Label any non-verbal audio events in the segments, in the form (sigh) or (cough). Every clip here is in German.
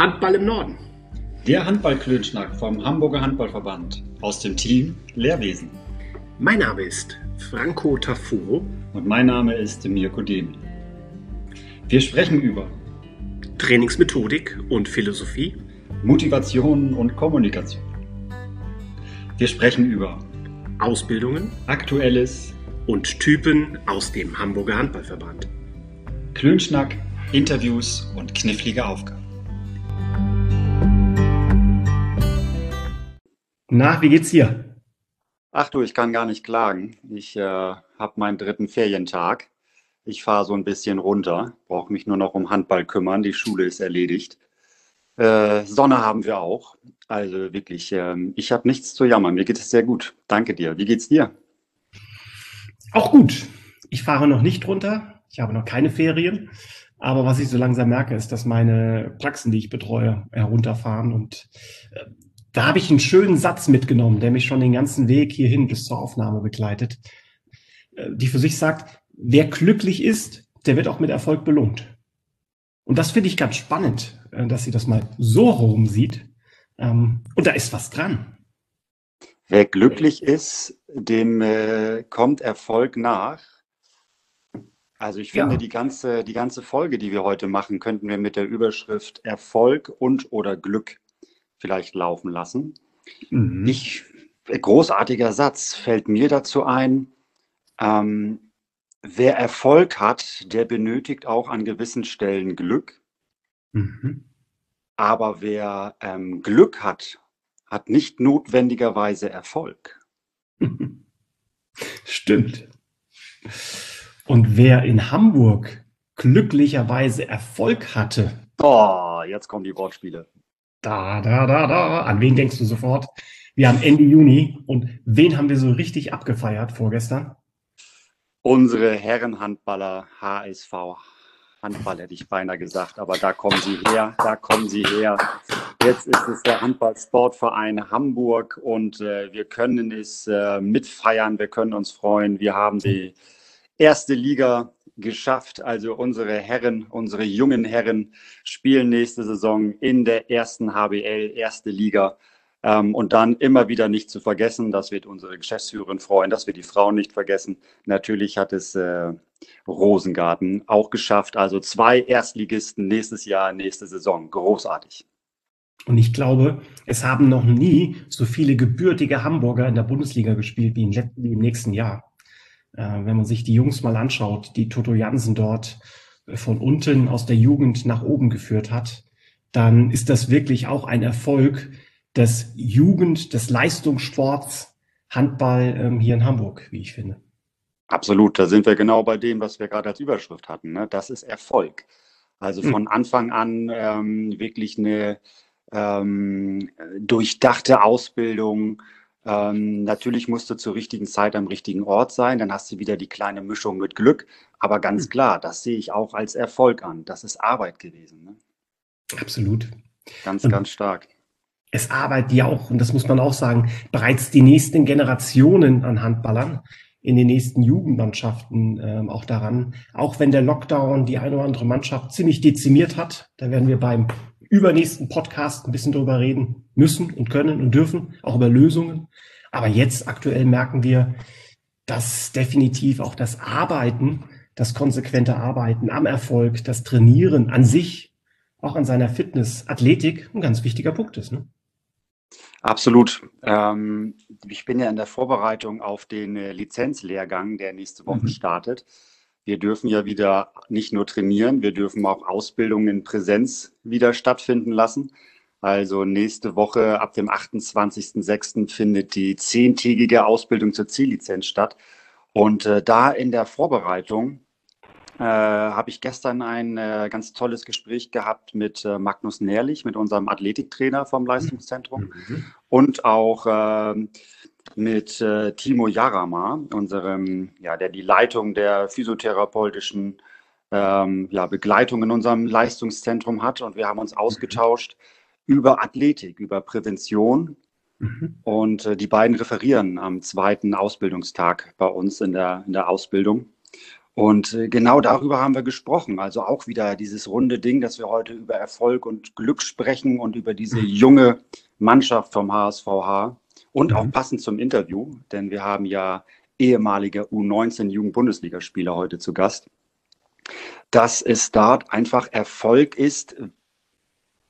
Handball im Norden. Der Handballklönschnack vom Hamburger Handballverband aus dem Team Lehrwesen. Mein Name ist Franco Tafuro. Und mein Name ist Mirko Demi. Wir sprechen über Trainingsmethodik und Philosophie, Motivation und Kommunikation. Wir sprechen über Ausbildungen, Aktuelles und Typen aus dem Hamburger Handballverband. Klönschnack, Interviews und knifflige Aufgaben. Na, wie geht's dir? Ach du, ich kann gar nicht klagen. Ich äh, habe meinen dritten Ferientag. Ich fahre so ein bisschen runter, brauche mich nur noch um Handball kümmern. Die Schule ist erledigt. Äh, Sonne haben wir auch. Also wirklich, äh, ich habe nichts zu jammern. Mir geht es sehr gut. Danke dir. Wie geht's dir? Auch gut. Ich fahre noch nicht runter. Ich habe noch keine Ferien. Aber was ich so langsam merke, ist, dass meine Praxen, die ich betreue, herunterfahren. Und äh, da habe ich einen schönen Satz mitgenommen, der mich schon den ganzen Weg hierhin bis zur Aufnahme begleitet, äh, die für sich sagt, wer glücklich ist, der wird auch mit Erfolg belohnt. Und das finde ich ganz spannend, äh, dass sie das mal so rum sieht. Ähm, und da ist was dran. Wer glücklich ist, dem äh, kommt Erfolg nach. Also ich finde, ja. die, ganze, die ganze Folge, die wir heute machen, könnten wir mit der Überschrift Erfolg und oder Glück vielleicht laufen lassen. Mhm. Ich, großartiger Satz fällt mir dazu ein. Ähm, wer Erfolg hat, der benötigt auch an gewissen Stellen Glück. Mhm. Aber wer ähm, Glück hat, hat nicht notwendigerweise Erfolg. (laughs) Stimmt. Und wer in Hamburg glücklicherweise Erfolg hatte. Oh, jetzt kommen die Wortspiele. Da, da, da, da. An wen denkst du sofort? Wir haben Ende Juni und wen haben wir so richtig abgefeiert vorgestern? Unsere Herrenhandballer HSV Handball hätte ich beinahe gesagt, aber da kommen sie her, da kommen sie her. Jetzt ist es der Handballsportverein Hamburg und äh, wir können es äh, mitfeiern, wir können uns freuen. Wir haben die erste Liga geschafft. Also unsere Herren, unsere jungen Herren spielen nächste Saison in der ersten HBL, erste Liga. Ähm, und dann immer wieder nicht zu vergessen, das wird unsere Geschäftsführerin freuen, dass wir die Frauen nicht vergessen. Natürlich hat es äh, Rosengarten auch geschafft. Also zwei Erstligisten nächstes Jahr, nächste Saison. Großartig. Und ich glaube, es haben noch nie so viele gebürtige Hamburger in der Bundesliga gespielt wie im nächsten Jahr. Äh, wenn man sich die Jungs mal anschaut, die Toto Jansen dort äh, von unten aus der Jugend nach oben geführt hat, dann ist das wirklich auch ein Erfolg des Jugend, des Leistungssports Handball ähm, hier in Hamburg, wie ich finde. Absolut, da sind wir genau bei dem, was wir gerade als Überschrift hatten. Ne? Das ist Erfolg. Also von hm. Anfang an ähm, wirklich eine ähm, durchdachte Ausbildung, ähm, natürlich musst du zur richtigen Zeit am richtigen Ort sein, dann hast du wieder die kleine Mischung mit Glück. Aber ganz hm. klar, das sehe ich auch als Erfolg an. Das ist Arbeit gewesen. Ne? Absolut. Ganz, und ganz stark. Es arbeitet ja auch, und das muss man auch sagen, bereits die nächsten Generationen an Handballern in den nächsten Jugendmannschaften ähm, auch daran. Auch wenn der Lockdown die eine oder andere Mannschaft ziemlich dezimiert hat, da werden wir beim übernächsten Podcast ein bisschen drüber reden müssen und können und dürfen, auch über Lösungen. Aber jetzt aktuell merken wir, dass definitiv auch das Arbeiten, das konsequente Arbeiten am Erfolg, das Trainieren an sich, auch an seiner Fitness, Athletik ein ganz wichtiger Punkt ist. Ne? Absolut. Ähm, ich bin ja in der Vorbereitung auf den äh, Lizenzlehrgang, der nächste Woche mhm. startet wir dürfen ja wieder nicht nur trainieren, wir dürfen auch Ausbildungen in Präsenz wieder stattfinden lassen. Also nächste Woche ab dem 28.06. findet die zehntägige Ausbildung zur Ziellizenz statt. Und äh, da in der Vorbereitung äh, habe ich gestern ein äh, ganz tolles Gespräch gehabt mit äh, Magnus Nährlich, mit unserem Athletiktrainer vom Leistungszentrum mhm. und auch ähm, mit äh, Timo Jarama, unserem, ja, der die Leitung der physiotherapeutischen ähm, ja, Begleitung in unserem Leistungszentrum hat. Und wir haben uns ausgetauscht über Athletik, über Prävention. Mhm. Und äh, die beiden referieren am zweiten Ausbildungstag bei uns in der, in der Ausbildung. Und äh, genau darüber haben wir gesprochen. Also auch wieder dieses runde Ding, dass wir heute über Erfolg und Glück sprechen und über diese mhm. junge Mannschaft vom HSVH und auch mhm. passend zum Interview, denn wir haben ja ehemalige U19 Jugend-Bundesligaspieler heute zu Gast, dass es dort einfach Erfolg ist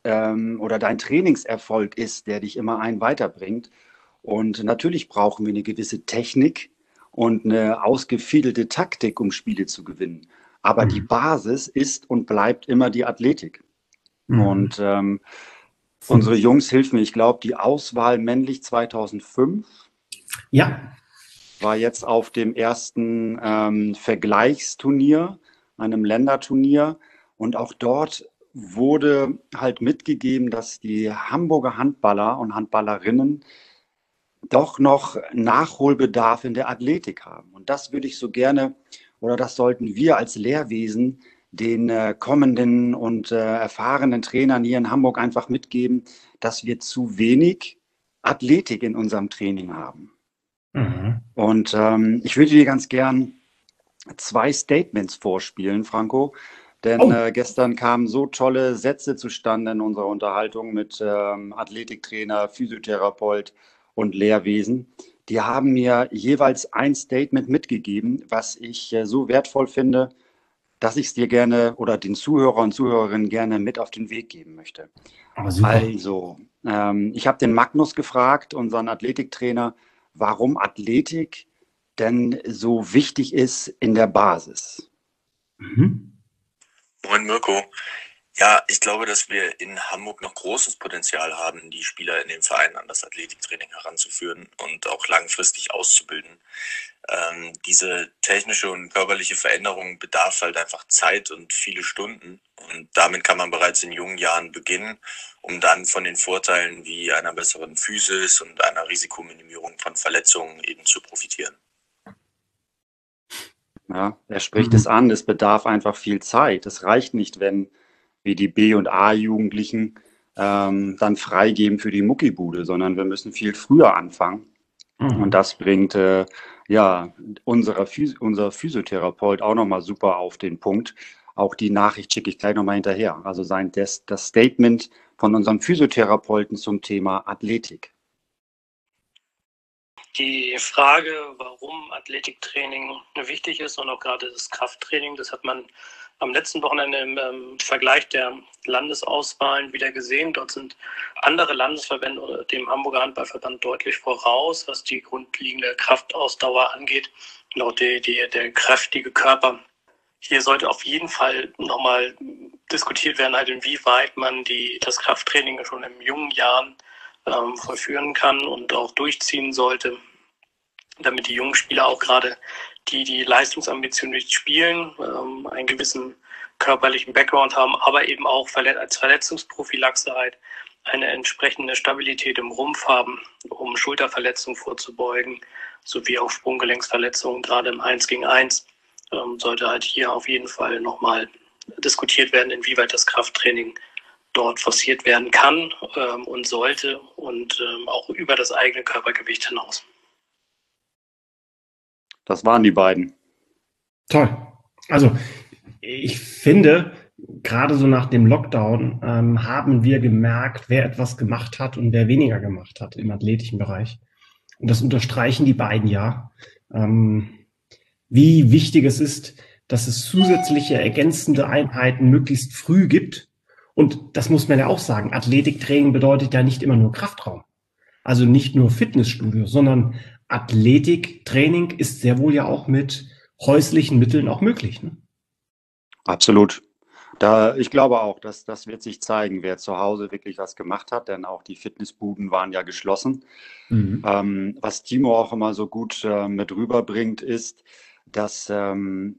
ähm, oder dein Trainingserfolg ist, der dich immer einen weiterbringt. Und natürlich brauchen wir eine gewisse Technik, und eine ausgefiedelte Taktik, um Spiele zu gewinnen. Aber mhm. die Basis ist und bleibt immer die Athletik. Mhm. Und ähm, unsere Jungs hilf mir, ich glaube, die Auswahl männlich 2005 ja. war jetzt auf dem ersten ähm, Vergleichsturnier, einem Länderturnier. Und auch dort wurde halt mitgegeben, dass die Hamburger Handballer und Handballerinnen doch noch Nachholbedarf in der Athletik haben. Und das würde ich so gerne oder das sollten wir als Lehrwesen den äh, kommenden und äh, erfahrenen Trainern hier in Hamburg einfach mitgeben, dass wir zu wenig Athletik in unserem Training haben. Mhm. Und ähm, ich würde dir ganz gern zwei Statements vorspielen, Franco. Denn oh. äh, gestern kamen so tolle Sätze zustande in unserer Unterhaltung mit ähm, Athletiktrainer, Physiotherapeut und Lehrwesen. Die haben mir jeweils ein Statement mitgegeben, was ich äh, so wertvoll finde, dass ich es dir gerne oder den Zuhörer und Zuhörerinnen gerne mit auf den Weg geben möchte. Also, ähm, ich habe den Magnus gefragt, unseren Athletiktrainer, warum Athletik denn so wichtig ist in der Basis. Mhm. Moin Mirko. Ja, ich glaube, dass wir in Hamburg noch großes Potenzial haben, die Spieler in den Verein an das Athletiktraining heranzuführen und auch langfristig auszubilden. Ähm, diese technische und körperliche Veränderung bedarf halt einfach Zeit und viele Stunden. Und damit kann man bereits in jungen Jahren beginnen, um dann von den Vorteilen wie einer besseren Physis und einer Risikominimierung von Verletzungen eben zu profitieren. Ja, er spricht mhm. es an, es bedarf einfach viel Zeit. Es reicht nicht, wenn wie die B- und A-Jugendlichen ähm, dann freigeben für die Muckibude, sondern wir müssen viel früher anfangen. Mhm. Und das bringt äh, ja unsere, unser Physiotherapeut auch nochmal super auf den Punkt. Auch die Nachricht schicke ich gleich nochmal hinterher. Also sein das, das Statement von unserem Physiotherapeuten zum Thema Athletik. Die Frage, warum Athletiktraining wichtig ist und auch gerade das Krafttraining, das hat man am letzten Wochenende im ähm, Vergleich der Landesauswahlen wieder gesehen. Dort sind andere Landesverbände dem Hamburger Handballverband deutlich voraus, was die grundlegende Kraftausdauer angeht auch die, die, der kräftige Körper. Hier sollte auf jeden Fall nochmal diskutiert werden, halt inwieweit man die, das Krafttraining schon in jungen Jahren ähm, vollführen kann und auch durchziehen sollte, damit die jungen Spieler auch gerade die die Leistungsambitionen spielen, ähm, einen gewissen körperlichen Background haben, aber eben auch als Verletzungsprophylaxe halt eine entsprechende Stabilität im Rumpf haben, um Schulterverletzungen vorzubeugen, sowie auch Sprunggelenksverletzungen, gerade im 1 gegen 1, ähm, sollte halt hier auf jeden Fall nochmal diskutiert werden, inwieweit das Krafttraining dort forciert werden kann ähm, und sollte und ähm, auch über das eigene Körpergewicht hinaus. Das waren die beiden. Toll. Also ich finde, gerade so nach dem Lockdown ähm, haben wir gemerkt, wer etwas gemacht hat und wer weniger gemacht hat im athletischen Bereich. Und das unterstreichen die beiden ja. Ähm, wie wichtig es ist, dass es zusätzliche ergänzende Einheiten möglichst früh gibt. Und das muss man ja auch sagen. Athletiktraining bedeutet ja nicht immer nur Kraftraum. Also nicht nur Fitnessstudio, sondern Athletiktraining ist sehr wohl ja auch mit häuslichen Mitteln auch möglich. Ne? Absolut. Da, ich glaube auch, dass das wird sich zeigen, wer zu Hause wirklich was gemacht hat, denn auch die Fitnessbuden waren ja geschlossen. Mhm. Ähm, was Timo auch immer so gut äh, mit rüberbringt, ist, dass ähm,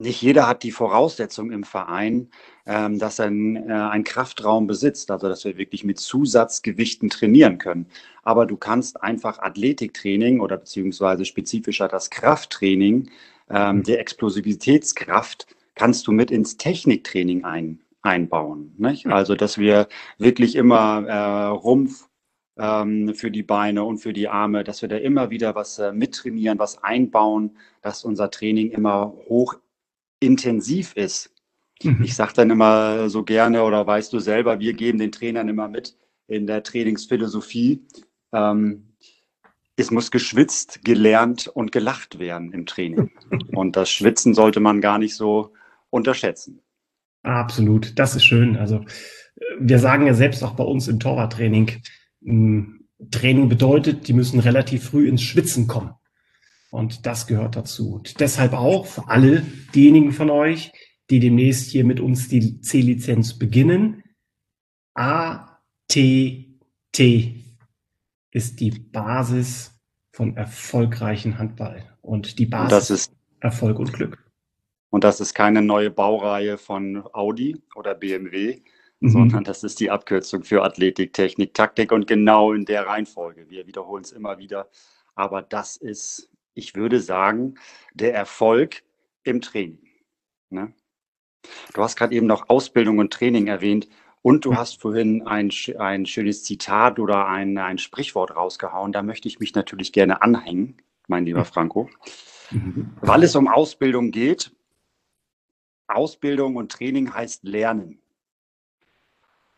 nicht jeder hat die Voraussetzung im Verein, ähm, dass er ein, äh, einen Kraftraum besitzt, also dass wir wirklich mit Zusatzgewichten trainieren können. Aber du kannst einfach Athletiktraining oder beziehungsweise spezifischer das Krafttraining ähm, mhm. der Explosivitätskraft kannst du mit ins Techniktraining ein, einbauen. Nicht? Also dass wir wirklich immer äh, Rumpf, ähm, für die Beine und für die Arme, dass wir da immer wieder was äh, mittrainieren, was einbauen, dass unser Training immer hoch intensiv ist. Mhm. Ich sage dann immer so gerne, oder weißt du selber, wir geben den Trainern immer mit in der Trainingsphilosophie. Ähm, es muss geschwitzt, gelernt und gelacht werden im Training. (laughs) Und das Schwitzen sollte man gar nicht so unterschätzen. Absolut, das ist schön. Also wir sagen ja selbst auch bei uns im Torwarttraining, hm, Training bedeutet, die müssen relativ früh ins Schwitzen kommen. Und das gehört dazu. Und deshalb auch für alle diejenigen von euch, die demnächst hier mit uns die C-Lizenz beginnen. A, T, T ist die Basis von erfolgreichen Handball. Und die Basis und das ist Erfolg und Glück. Und das ist keine neue Baureihe von Audi oder BMW, mhm. sondern das ist die Abkürzung für Athletik, Technik, Taktik und genau in der Reihenfolge. Wir wiederholen es immer wieder. Aber das ist, ich würde sagen, der Erfolg im Training. Ne? Du hast gerade eben noch Ausbildung und Training erwähnt. Und du hast vorhin ein, ein schönes Zitat oder ein, ein Sprichwort rausgehauen. Da möchte ich mich natürlich gerne anhängen, mein lieber Franco. Mhm. Weil es um Ausbildung geht. Ausbildung und Training heißt Lernen.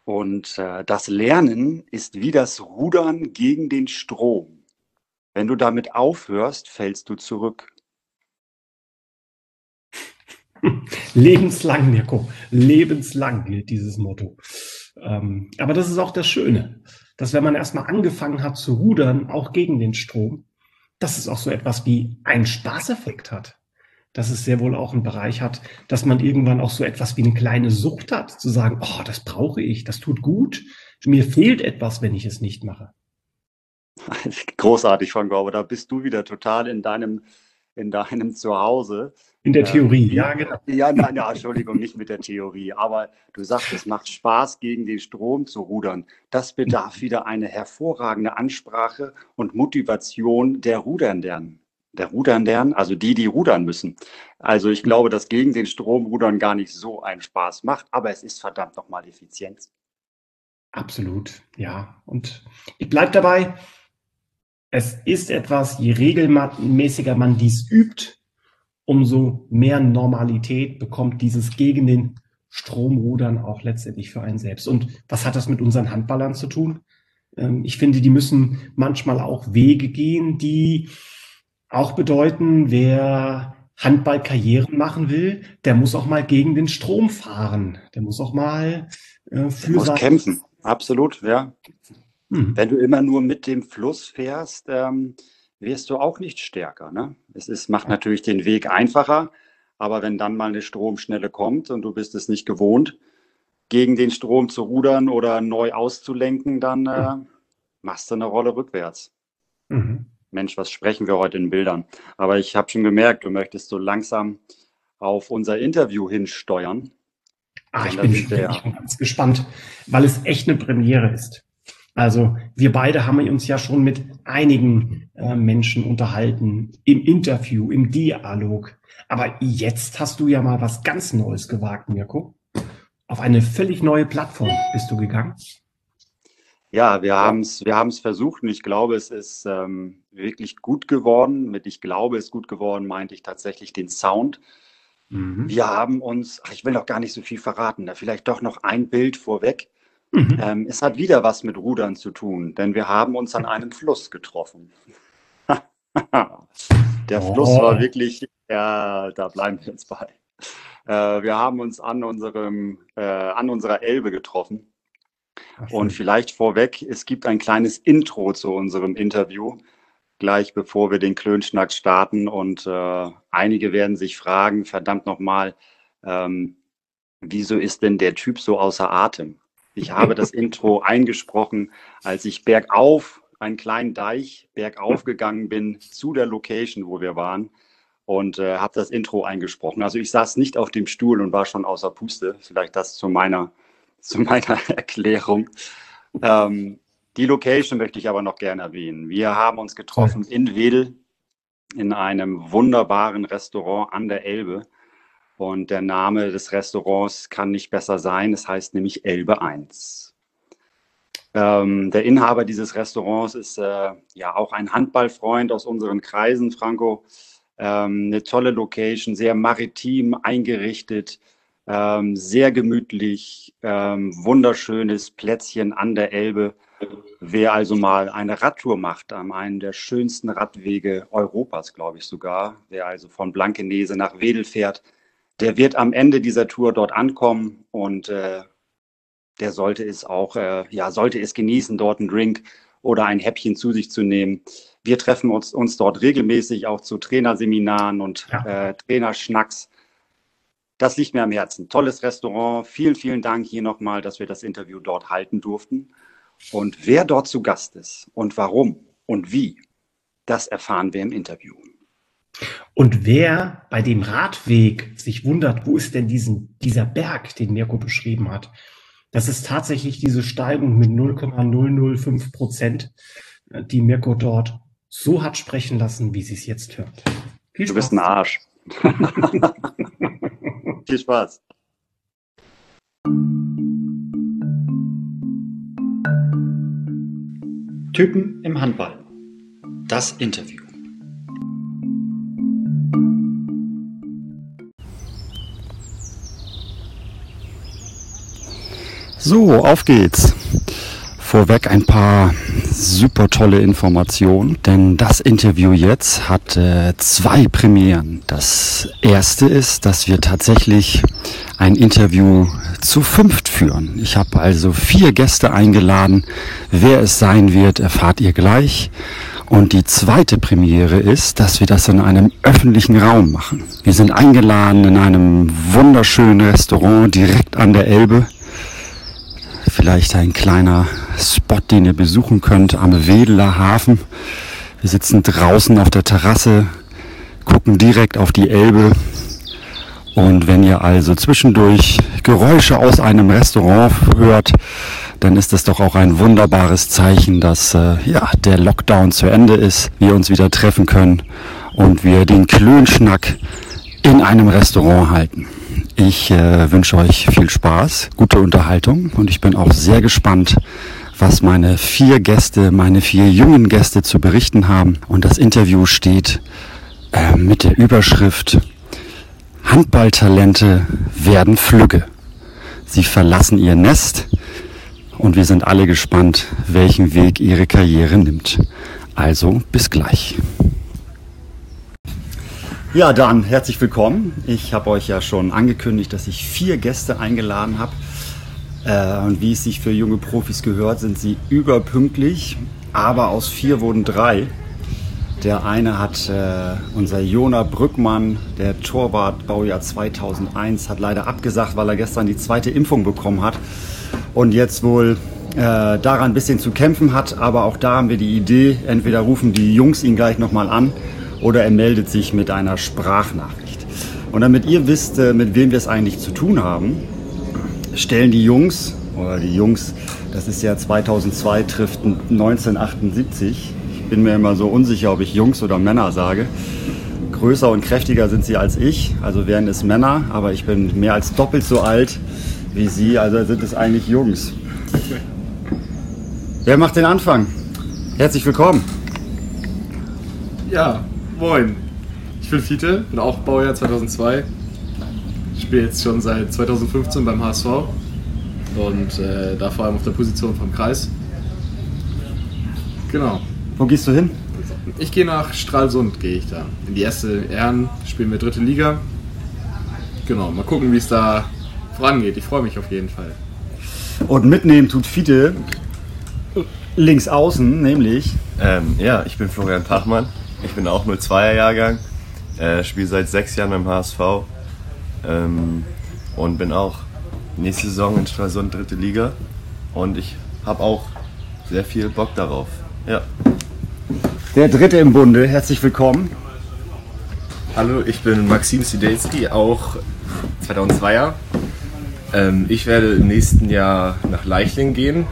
Und äh, das Lernen ist wie das Rudern gegen den Strom. Wenn du damit aufhörst, fällst du zurück. (laughs) Lebenslang, Mirko. Lebenslang gilt dieses Motto. Ähm, aber das ist auch das Schöne, dass wenn man erstmal angefangen hat zu rudern, auch gegen den Strom, dass es auch so etwas wie einen Spaßeffekt hat. Dass es sehr wohl auch einen Bereich hat, dass man irgendwann auch so etwas wie eine kleine Sucht hat, zu sagen, oh, das brauche ich, das tut gut, mir fehlt etwas, wenn ich es nicht mache. (laughs) Großartig, Frank, aber da bist du wieder total in deinem, in deinem Zuhause. In der Theorie, äh, ja, genau. Ja, nein, ja, Entschuldigung, nicht mit der Theorie. Aber du sagst, es macht Spaß, gegen den Strom zu rudern. Das bedarf wieder eine hervorragende Ansprache und Motivation der Rudernden. Der Rudernden, also die, die rudern müssen. Also ich glaube, dass gegen den Strom rudern gar nicht so einen Spaß macht, aber es ist verdammt nochmal Effizienz. Absolut, ja. Und ich bleibe dabei, es ist etwas, je regelmäßiger man dies übt, umso mehr Normalität bekommt dieses gegen den Stromrudern auch letztendlich für einen selbst. Und was hat das mit unseren Handballern zu tun? Ähm, ich finde, die müssen manchmal auch Wege gehen, die auch bedeuten, wer Handballkarrieren machen will, der muss auch mal gegen den Strom fahren. Der muss auch mal äh, für muss kämpfen. Absolut, ja. Hm. Wenn du immer nur mit dem Fluss fährst, ähm, wirst du auch nicht stärker. Ne? Es ist, macht natürlich den Weg einfacher, aber wenn dann mal eine Stromschnelle kommt und du bist es nicht gewohnt, gegen den Strom zu rudern oder neu auszulenken, dann äh, machst du eine Rolle rückwärts. Mhm. Mensch, was sprechen wir heute in Bildern? Aber ich habe schon gemerkt, du möchtest so langsam auf unser Interview hinsteuern. Ah, ich bin, ich bin ganz gespannt, weil es echt eine Premiere ist. Also wir beide haben uns ja schon mit einigen äh, Menschen unterhalten, im Interview, im Dialog. Aber jetzt hast du ja mal was ganz Neues gewagt, Mirko. Auf eine völlig neue Plattform bist du gegangen. Ja, wir haben es wir haben's versucht und ich glaube, es ist ähm, wirklich gut geworden. Mit ich glaube, es ist gut geworden, meinte ich tatsächlich den Sound. Mhm. Wir haben uns, ach, ich will noch gar nicht so viel verraten, da vielleicht doch noch ein Bild vorweg. Mhm. Ähm, es hat wieder was mit Rudern zu tun, denn wir haben uns an einem Fluss getroffen. (laughs) Der oh. Fluss war wirklich, ja, da bleiben wir jetzt bei. Äh, wir haben uns an, unserem, äh, an unserer Elbe getroffen. Und vielleicht vorweg, es gibt ein kleines Intro zu unserem Interview, gleich bevor wir den Klönschnack starten. Und äh, einige werden sich fragen, verdammt nochmal, ähm, wieso ist denn der Typ so außer Atem? Ich habe das Intro eingesprochen, als ich bergauf, einen kleinen Deich, bergauf gegangen bin zu der Location, wo wir waren und äh, habe das Intro eingesprochen. Also ich saß nicht auf dem Stuhl und war schon außer Puste. Vielleicht das zu meiner, (laughs) zu meiner Erklärung. Ähm, die Location möchte ich aber noch gerne erwähnen. Wir haben uns getroffen in Wedel in einem wunderbaren Restaurant an der Elbe. Und der Name des Restaurants kann nicht besser sein. Es heißt nämlich Elbe 1. Ähm, der Inhaber dieses Restaurants ist äh, ja auch ein Handballfreund aus unseren Kreisen, Franco. Ähm, eine tolle Location, sehr maritim eingerichtet, ähm, sehr gemütlich, ähm, wunderschönes Plätzchen an der Elbe. Wer also mal eine Radtour macht, an einem der schönsten Radwege Europas, glaube ich sogar, wer also von Blankenese nach Wedel fährt, der wird am Ende dieser Tour dort ankommen und äh, der sollte es auch, äh, ja, sollte es genießen, dort einen Drink oder ein Häppchen zu sich zu nehmen. Wir treffen uns, uns dort regelmäßig auch zu Trainerseminaren und ja. äh, Trainerschnacks. Das liegt mir am Herzen. Tolles Restaurant. Vielen, vielen Dank hier nochmal, dass wir das Interview dort halten durften. Und wer dort zu Gast ist und warum und wie, das erfahren wir im Interview. Und wer bei dem Radweg sich wundert, wo ist denn diesen, dieser Berg, den Mirko beschrieben hat, das ist tatsächlich diese Steigung mit 0,005 Prozent, die Mirko dort so hat sprechen lassen, wie sie es jetzt hört. Viel Spaß. Du bist ein Arsch. (laughs) Viel Spaß. Typen im Handball. Das Interview. So, auf geht's. Vorweg ein paar super tolle Informationen, denn das Interview jetzt hat äh, zwei Premieren. Das erste ist, dass wir tatsächlich ein Interview zu fünft führen. Ich habe also vier Gäste eingeladen. Wer es sein wird, erfahrt ihr gleich. Und die zweite Premiere ist, dass wir das in einem öffentlichen Raum machen. Wir sind eingeladen in einem wunderschönen Restaurant direkt an der Elbe. Vielleicht ein kleiner Spot, den ihr besuchen könnt am Wedeler Hafen. Wir sitzen draußen auf der Terrasse, gucken direkt auf die Elbe und wenn ihr also zwischendurch Geräusche aus einem Restaurant hört, dann ist das doch auch ein wunderbares Zeichen, dass äh, ja, der Lockdown zu Ende ist, wir uns wieder treffen können und wir den Klönschnack in einem Restaurant halten. Ich äh, wünsche euch viel Spaß, gute Unterhaltung und ich bin auch sehr gespannt, was meine vier Gäste, meine vier jungen Gäste zu berichten haben. Und das Interview steht äh, mit der Überschrift Handballtalente werden flügge. Sie verlassen ihr Nest und wir sind alle gespannt, welchen Weg ihre Karriere nimmt. Also bis gleich. Ja, dann herzlich willkommen. Ich habe euch ja schon angekündigt, dass ich vier Gäste eingeladen habe. Äh, und wie es sich für junge Profis gehört, sind sie überpünktlich. Aber aus vier wurden drei. Der eine hat äh, unser Jona Brückmann, der Torwart Baujahr 2001, hat leider abgesagt, weil er gestern die zweite Impfung bekommen hat und jetzt wohl äh, daran ein bisschen zu kämpfen hat. Aber auch da haben wir die Idee, entweder rufen die Jungs ihn gleich nochmal an oder er meldet sich mit einer Sprachnachricht. Und damit ihr wisst, äh, mit wem wir es eigentlich zu tun haben, stellen die Jungs, oder die Jungs, das ist ja 2002 trifft 1978, bin mir immer so unsicher, ob ich Jungs oder Männer sage. Größer und kräftiger sind sie als ich, also wären es Männer, aber ich bin mehr als doppelt so alt wie sie, also sind es eigentlich Jungs. Wer macht den Anfang? Herzlich willkommen. Ja, moin. Ich bin Fiete, bin auch Baujahr 2002. Ich spiele jetzt schon seit 2015 beim HSV und äh, da vor allem auf der Position vom Kreis. Genau. Wo gehst du hin? Ich gehe nach Stralsund, gehe ich da. In die erste Ehren, spielen wir dritte Liga. Genau, mal gucken, wie es da vorangeht. Ich freue mich auf jeden Fall. Und mitnehmen tut Fiete links außen, nämlich. Ähm, ja, ich bin Florian Pachmann. Ich bin auch 02er Jahrgang. Äh, spiele seit sechs Jahren beim HSV. Ähm, und bin auch nächste Saison in Stralsund dritte Liga. Und ich habe auch sehr viel Bock darauf. Ja. Der dritte im Bunde, herzlich willkommen. Hallo, ich bin Maxim Sidelski, auch 2002er. Ähm, ich werde im nächsten Jahr nach Leichling gehen.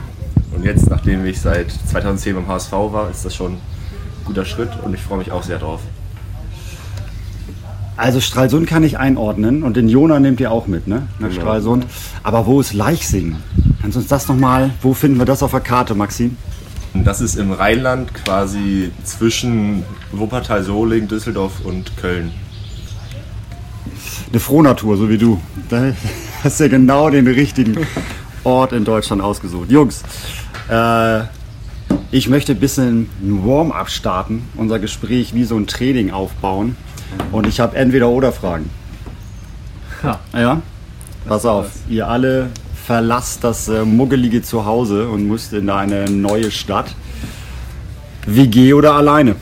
Und jetzt, nachdem ich seit 2010 beim HSV war, ist das schon guter Schritt und ich freue mich auch sehr drauf. Also Stralsund kann ich einordnen und den Jona nehmt ihr auch mit, ne? Nach genau. Stralsund. Aber wo ist Leichsing? Kannst du uns das nochmal, wo finden wir das auf der Karte, Maxim? Das ist im Rheinland quasi zwischen Wuppertal, Solingen, Düsseldorf und Köln. Eine Frohnatur, so wie du. Da hast du ja genau den richtigen Ort in Deutschland ausgesucht. Jungs, äh, ich möchte ein bisschen ein Warm-up starten, unser Gespräch wie so ein Training aufbauen. Und ich habe entweder oder Fragen. Ja. Ja? Pass auf, ihr alle verlasst das äh, muggelige Zuhause und müsst in eine neue Stadt. WG oder alleine?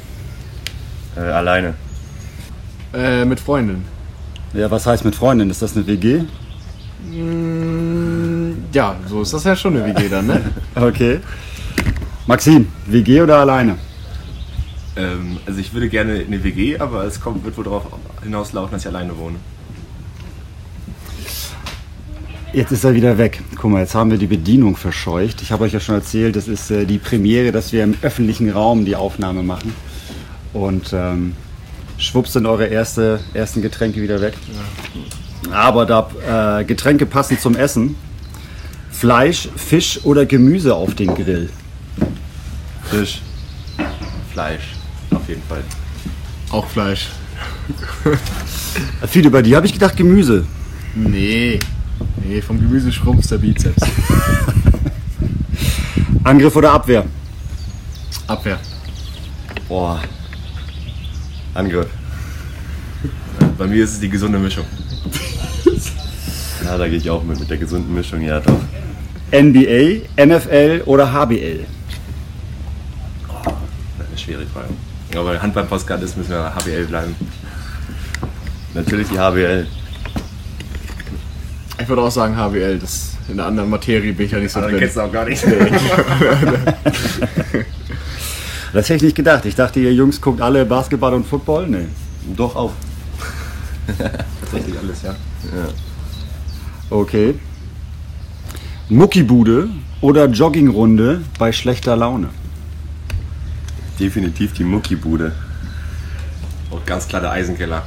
Äh, alleine. Äh, mit Freundin. Ja, was heißt mit Freundin? Ist das eine WG? Mm, ja, so ist das ja schon eine WG dann, ne? (laughs) Okay. Maxim, WG oder alleine? Ähm, also ich würde gerne in eine WG, aber es kommt, wird wohl darauf hinauslaufen, dass ich alleine wohne. Jetzt ist er wieder weg. Guck mal, jetzt haben wir die Bedienung verscheucht. Ich habe euch ja schon erzählt, das ist äh, die Premiere, dass wir im öffentlichen Raum die Aufnahme machen. Und ähm, schwupps sind eure erste, ersten Getränke wieder weg. Aber da äh, Getränke passen zum Essen. Fleisch, Fisch oder Gemüse auf den Grill? Fisch, Fleisch, auf jeden Fall. Auch Fleisch. Viele bei dir habe ich gedacht Gemüse. Nee. Nee, vom Gemüse schrumpft der Bizeps. (laughs) Angriff oder Abwehr? Abwehr. Boah. Angriff. Bei mir ist es die gesunde Mischung. (laughs) Ja, da gehe ich auch mit, mit der gesunden Mischung, ja doch. NBA, NFL oder HBL? Eine schwere Frage. Aber weil Handball-Postcard ist, müssen wir HBL bleiben. Natürlich die HBL. Ich würde auch sagen HWL. Das in der anderen Materie bin ich ja nicht so Aber drin. kennst du auch gar nicht. (laughs) Das hätte ich nicht gedacht. Ich dachte, ihr Jungs guckt alle Basketball und Football. Nee. Doch auch. (laughs) Tatsächlich alles, ja. Okay. Muckibude oder Joggingrunde bei schlechter Laune? Definitiv die Muckibude. Und ganz klar der Eisenkeller.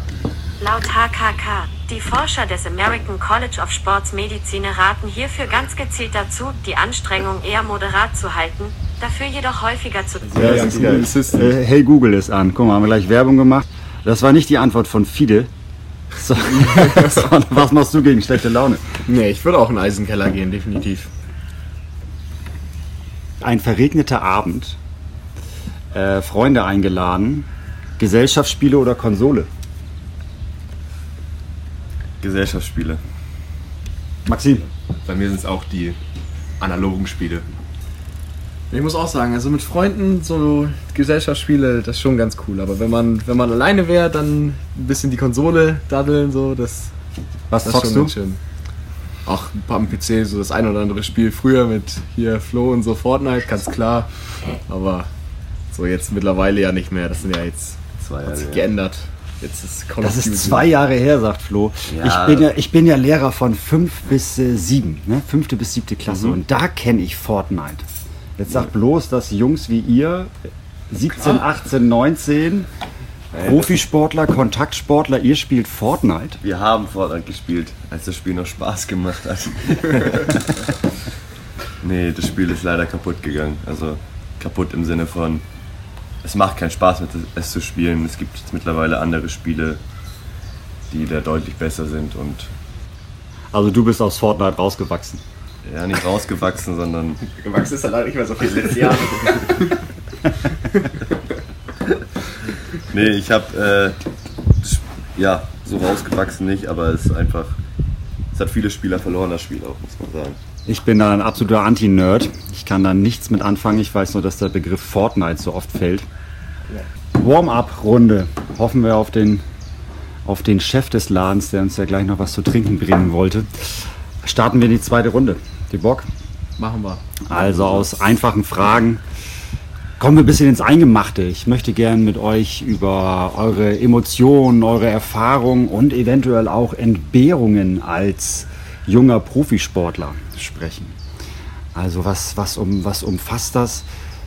Laut HKK, die Forscher des American College of Sports Medizin raten hierfür ganz gezielt dazu, die Anstrengung eher moderat zu halten, dafür jedoch häufiger zu Ja, ja, ist Google. Äh, hey Google ist an. Guck mal, haben wir gleich Werbung gemacht. Das war nicht die Antwort von Fide. (laughs) So, (laughs) was machst du gegen schlechte Laune? Nee, ich würde auch in den Eisenkeller gehen, definitiv. Ein verregneter Abend, äh, Freunde eingeladen, Gesellschaftsspiele oder Konsole? Gesellschaftsspiele. Maxim. Bei mir sind es auch die analogen Spiele. Ich muss auch sagen, also mit Freunden so Gesellschaftsspiele, das ist schon ganz cool. Aber wenn man, wenn man alleine wäre, dann ein bisschen die Konsole daddeln, so, das, Was das ist zockst schon du? schön. Auch am PC so das ein oder andere Spiel früher mit hier Flo und so Fortnite, ganz klar. Aber so jetzt mittlerweile ja nicht mehr. Das sind ja jetzt Zwei hat sich Jahre. geändert. Jetzt ist Call Das ist zwei Jahre her, sagt Flo. Ja. Ich, bin ja, ich bin ja Lehrer von fünf bis äh, sieben, ne? fünfte bis siebte Klasse. Und da kenne ich Fortnite. Jetzt sag bloß, dass Jungs wie ihr, 17, 18, 19, Profisportler, Kontaktsportler, ihr spielt Fortnite. Wir haben Fortnite gespielt, als das Spiel noch Spaß gemacht hat. (laughs) nee, das Spiel ist leider kaputt gegangen. Also kaputt im Sinne von, es macht keinen Spaß, mit es zu spielen. Es gibt jetzt mittlerweile andere Spiele, die da deutlich besser sind und Also du bist aus Fortnite rausgewachsen. ja, nicht rausgewachsen, sondern (laughs) Gewachsen ist dann leider nicht mehr so viel letztes Jahr. (laughs) Nee, ich habe äh, ja so rausgewachsen nicht, aber es ist einfach, es hat viele Spieler verloren, das Spiel auch, muss man sagen. Ich bin da ein absoluter Anti-Nerd. Ich kann da nichts mit anfangen. Ich weiß nur, dass der Begriff Fortnite so oft fällt. Warm-up-Runde. Hoffen wir auf den, auf den Chef des Ladens, der uns ja gleich noch was zu trinken bringen wollte. Starten wir in die zweite Runde. Die Bock? Machen wir. Also aus einfachen Fragen kommen wir ein bisschen ins Eingemachte. Ich möchte gern mit euch über eure Emotionen, eure Erfahrungen und eventuell auch Entbehrungen als junger Profisportler sprechen. Also was, was, um, was umfasst das?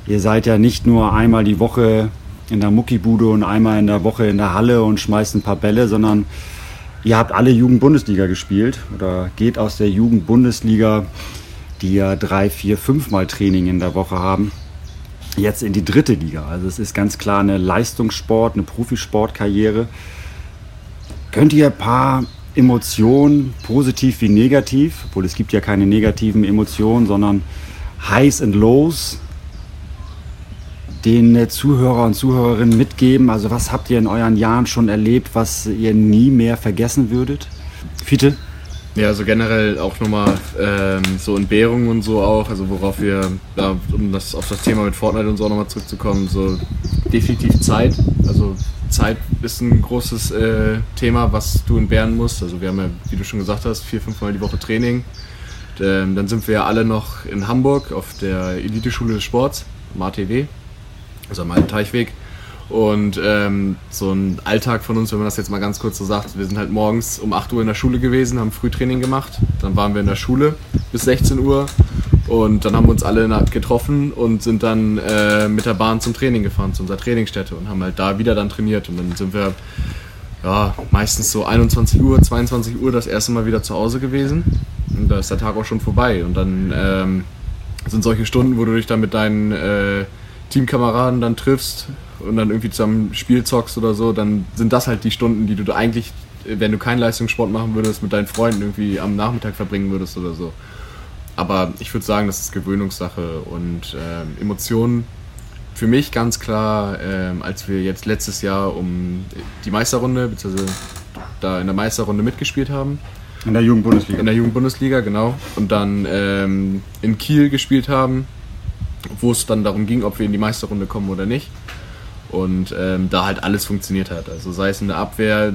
Ihr seid ja nicht nur einmal die Woche in der Muckibude und einmal in der Woche in der Halle und schmeißt ein paar Bälle, sondern ihr habt alle Jugend-Bundesliga gespielt oder geht aus der Jugend-Bundesliga die ja drei, vier, fünfmal Training in der Woche haben, jetzt in die dritte Liga. Also es ist ganz klar eine Leistungssport, eine Profisportkarriere. Könnt ihr ein paar Emotionen, positiv wie negativ, obwohl es gibt ja keine negativen Emotionen, sondern Highs and Lows, den Zuhörer und Zuhörerinnen mitgeben? Also was habt ihr in euren Jahren schon erlebt, was ihr nie mehr vergessen würdet? Fiete? Ja, also generell auch nochmal ähm, so Entbehrungen und so auch, also worauf wir, ja, um das auf das Thema mit Fortnite und so nochmal zurückzukommen, so definitiv Zeit. Also Zeit ist ein großes äh, Thema, was du entbehren musst. Also wir haben ja, wie du schon gesagt hast, vier, fünf Mal die Woche Training. Ähm, dann sind wir ja alle noch in Hamburg auf der Eliteschule des Sports, am ATW, also am Alten Teichweg. Und ähm, so ein Alltag von uns, wenn man das jetzt mal ganz kurz so sagt, wir sind halt morgens um 8 Uhr in der Schule gewesen, haben Frühtraining gemacht, dann waren wir in der Schule bis 16 Uhr und dann haben wir uns alle getroffen und sind dann äh, mit der Bahn zum Training gefahren, zu unserer Trainingsstätte und haben halt da wieder dann trainiert. Und dann sind wir ja, meistens so 21 Uhr, 22 Uhr das erste Mal wieder zu Hause gewesen. Und da ist der Tag auch schon vorbei. Und dann ähm, sind solche Stunden, wo du dich dann mit deinen äh, Teamkameraden dann triffst und dann irgendwie zusammen Spiel zockst oder so, dann sind das halt die Stunden, die du eigentlich, wenn du keinen Leistungssport machen würdest, mit deinen Freunden irgendwie am Nachmittag verbringen würdest oder so. Aber ich würde sagen, das ist Gewöhnungssache und äh, Emotionen für mich ganz klar, äh, als wir jetzt letztes Jahr um die Meisterrunde, beziehungsweise da in der Meisterrunde mitgespielt haben. In der Jugendbundesliga. In der Jugendbundesliga, genau. Und dann ähm, in Kiel gespielt haben, wo es dann darum ging, ob wir in die Meisterrunde kommen oder nicht. Und ähm, da halt alles funktioniert hat. Also sei es in der Abwehr,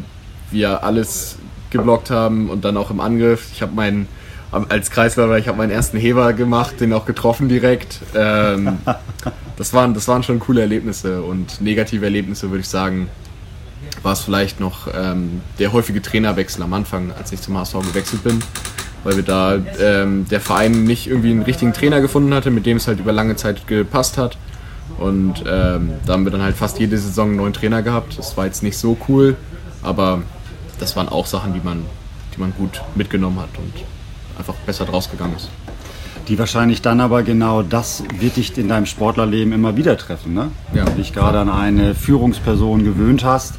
wir alles geblockt haben und dann auch im Angriff. Ich habe meinen als Kreisläufer, ich habe meinen ersten Heber gemacht, den auch getroffen direkt. Ähm, (laughs) das, waren, das waren schon coole Erlebnisse und negative Erlebnisse, würde ich sagen, war es vielleicht noch ähm, der häufige Trainerwechsel am Anfang, als ich zum HSV gewechselt bin, weil wir da ähm, der Verein nicht irgendwie einen richtigen Trainer gefunden hatte, mit dem es halt über lange Zeit gepasst hat. Und ähm, da haben wir dann halt fast jede Saison einen neuen Trainer gehabt. Das war jetzt nicht so cool, aber das waren auch Sachen, die man, die man gut mitgenommen hat und einfach besser draus gegangen ist. Die wahrscheinlich dann aber genau das wird dich in deinem Sportlerleben immer wieder treffen. Ne? Ja. Wenn du dich gerade an eine Führungsperson gewöhnt hast,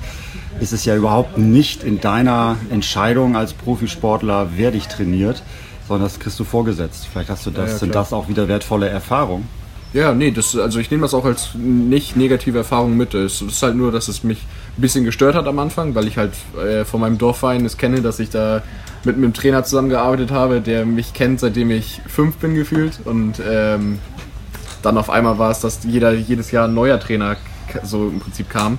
ist es ja überhaupt nicht in deiner Entscheidung als Profisportler, wer dich trainiert, sondern das kriegst du vorgesetzt. Vielleicht hast du das, ja, ja, sind das auch wieder wertvolle Erfahrungen. Ja, nee, das, also ich nehme das auch als nicht negative Erfahrung mit. Es ist halt nur, dass es mich ein bisschen gestört hat am Anfang, weil ich halt äh, von meinem Dorfverein es kenne, dass ich da mit einem Trainer zusammengearbeitet habe, der mich kennt, seitdem ich fünf bin gefühlt. Und ähm, dann auf einmal war es, dass jeder, jedes Jahr ein neuer Trainer so im Prinzip kam.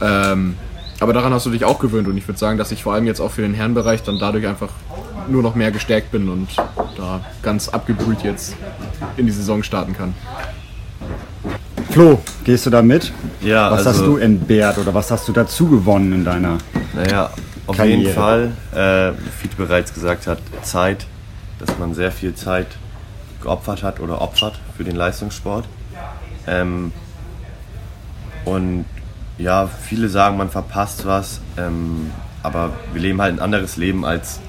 Ähm, aber daran hast du dich auch gewöhnt und ich würde sagen, dass ich vor allem jetzt auch für den Herrenbereich dann dadurch einfach nur noch mehr gestärkt bin und da ganz abgebrüht jetzt in die Saison starten kann. Flo, gehst du da mit? Ja. Was also, hast du entbehrt oder was hast du dazu gewonnen in deiner Naja, auf Karriere? jeden Fall, äh, wie du bereits gesagt hat, Zeit, dass man sehr viel Zeit geopfert hat oder opfert für den Leistungssport. Ähm, und ja, viele sagen, man verpasst was, ähm, aber wir leben halt ein anderes Leben als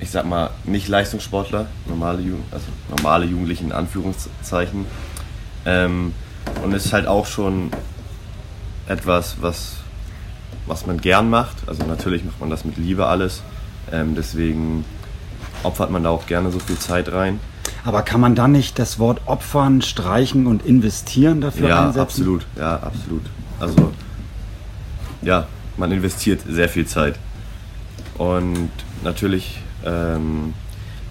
ich sag mal, nicht Leistungssportler, normale, also normale Jugendliche in Anführungszeichen. Ähm, und ist halt auch schon etwas, was, was man gern macht. Also natürlich macht man das mit Liebe alles. Ähm, deswegen opfert man da auch gerne so viel Zeit rein. Aber kann man dann nicht das Wort opfern, streichen und investieren dafür ja, einsetzen? Absolut, ja, absolut. Also ja, man investiert sehr viel Zeit. Und natürlich ähm,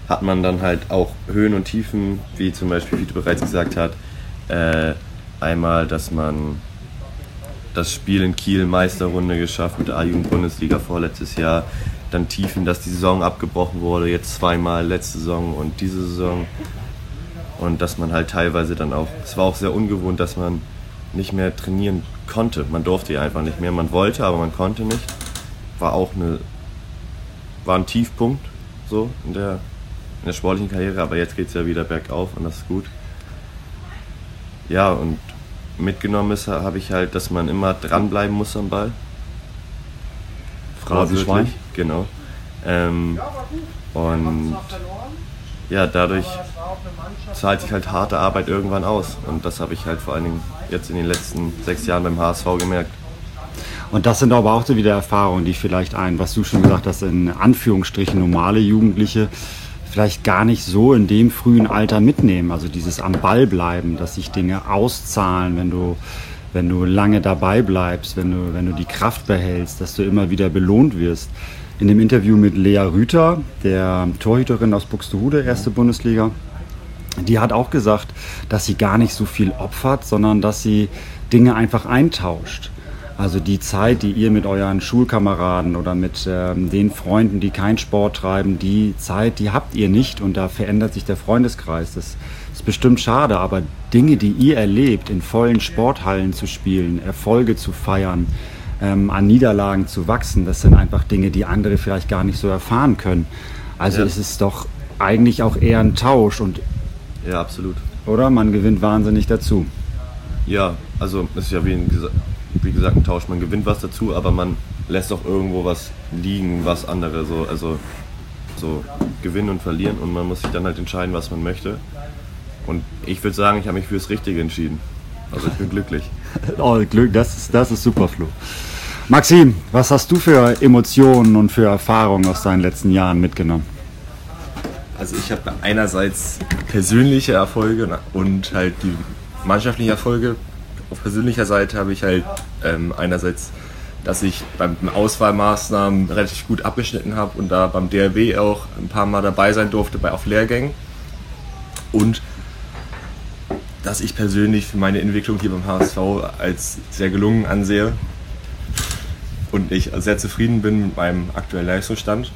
hat man dann halt auch Höhen und Tiefen, wie zum Beispiel, wie du bereits gesagt hast, äh, einmal, dass man das Spiel in Kiel Meisterrunde geschafft mit der A-Jugend-Bundesliga vorletztes Jahr, dann Tiefen, dass die Saison abgebrochen wurde, jetzt zweimal letzte Saison und diese Saison. Und dass man halt teilweise dann auch, es war auch sehr ungewohnt, dass man nicht mehr trainieren konnte. Man durfte ja einfach nicht mehr. Man wollte, aber man konnte nicht. War auch eine, war ein Tiefpunkt so in der, in der sportlichen Karriere, aber jetzt geht es ja wieder bergauf und das ist gut. Ja, und mitgenommen ist, habe ich halt, dass man immer dranbleiben muss am Ball. Phrasenschwein. Genau. Ähm, und ja, dadurch zahlt sich halt harte Arbeit irgendwann aus. Und das habe ich halt vor allen Dingen jetzt in den letzten sechs Jahren beim HSV gemerkt. Und das sind aber auch so wieder Erfahrungen, die vielleicht ein, was du schon gesagt hast, in Anführungsstrichen normale Jugendliche vielleicht gar nicht so in dem frühen Alter mitnehmen. Also dieses am Ball bleiben, dass sich Dinge auszahlen, wenn du, wenn du lange dabei bleibst, wenn du, wenn du die Kraft behältst, dass du immer wieder belohnt wirst. In dem Interview mit Lea Rüther, der Torhüterin aus Buxtehude, erste Bundesliga, die hat auch gesagt, dass sie gar nicht so viel opfert, sondern dass sie Dinge einfach eintauscht. Also die Zeit, die ihr mit euren Schulkameraden oder mit ähm, den Freunden, die keinen Sport treiben, die Zeit, die habt ihr nicht und da verändert sich der Freundeskreis. Das ist bestimmt schade, aber Dinge, die ihr erlebt, in vollen Sporthallen zu spielen, Erfolge zu feiern, ähm, an Niederlagen zu wachsen, das sind einfach Dinge, die andere vielleicht gar nicht so erfahren können. Also ja. ist es doch eigentlich auch eher ein Tausch und ja, absolut. Oder? Man gewinnt wahnsinnig dazu. Ja, also es ist ja wie, ein, wie gesagt ein Tausch. Man gewinnt was dazu, aber man lässt auch irgendwo was liegen, was andere so, also so gewinnen und verlieren und man muss sich dann halt entscheiden, was man möchte. Und ich würde sagen, ich habe mich fürs Richtige entschieden. Also ich bin (laughs) glücklich. oh, Glück, das ist, das ist super, Flo. Maxim, was hast du für Emotionen und für Erfahrungen aus deinen letzten Jahren mitgenommen? Also ich habe einerseits persönliche Erfolge und halt die mannschaftlichen Erfolge. Auf persönlicher Seite habe ich halt ähm, einerseits, dass ich beim Auswahlmaßnahmen relativ gut abgeschnitten habe und da beim DRB auch ein paar Mal dabei sein durfte bei auf Lehrgängen. Und dass ich persönlich für meine Entwicklung hier beim HSV als sehr gelungen ansehe und ich sehr zufrieden bin mit meinem aktuellen Leistungsstand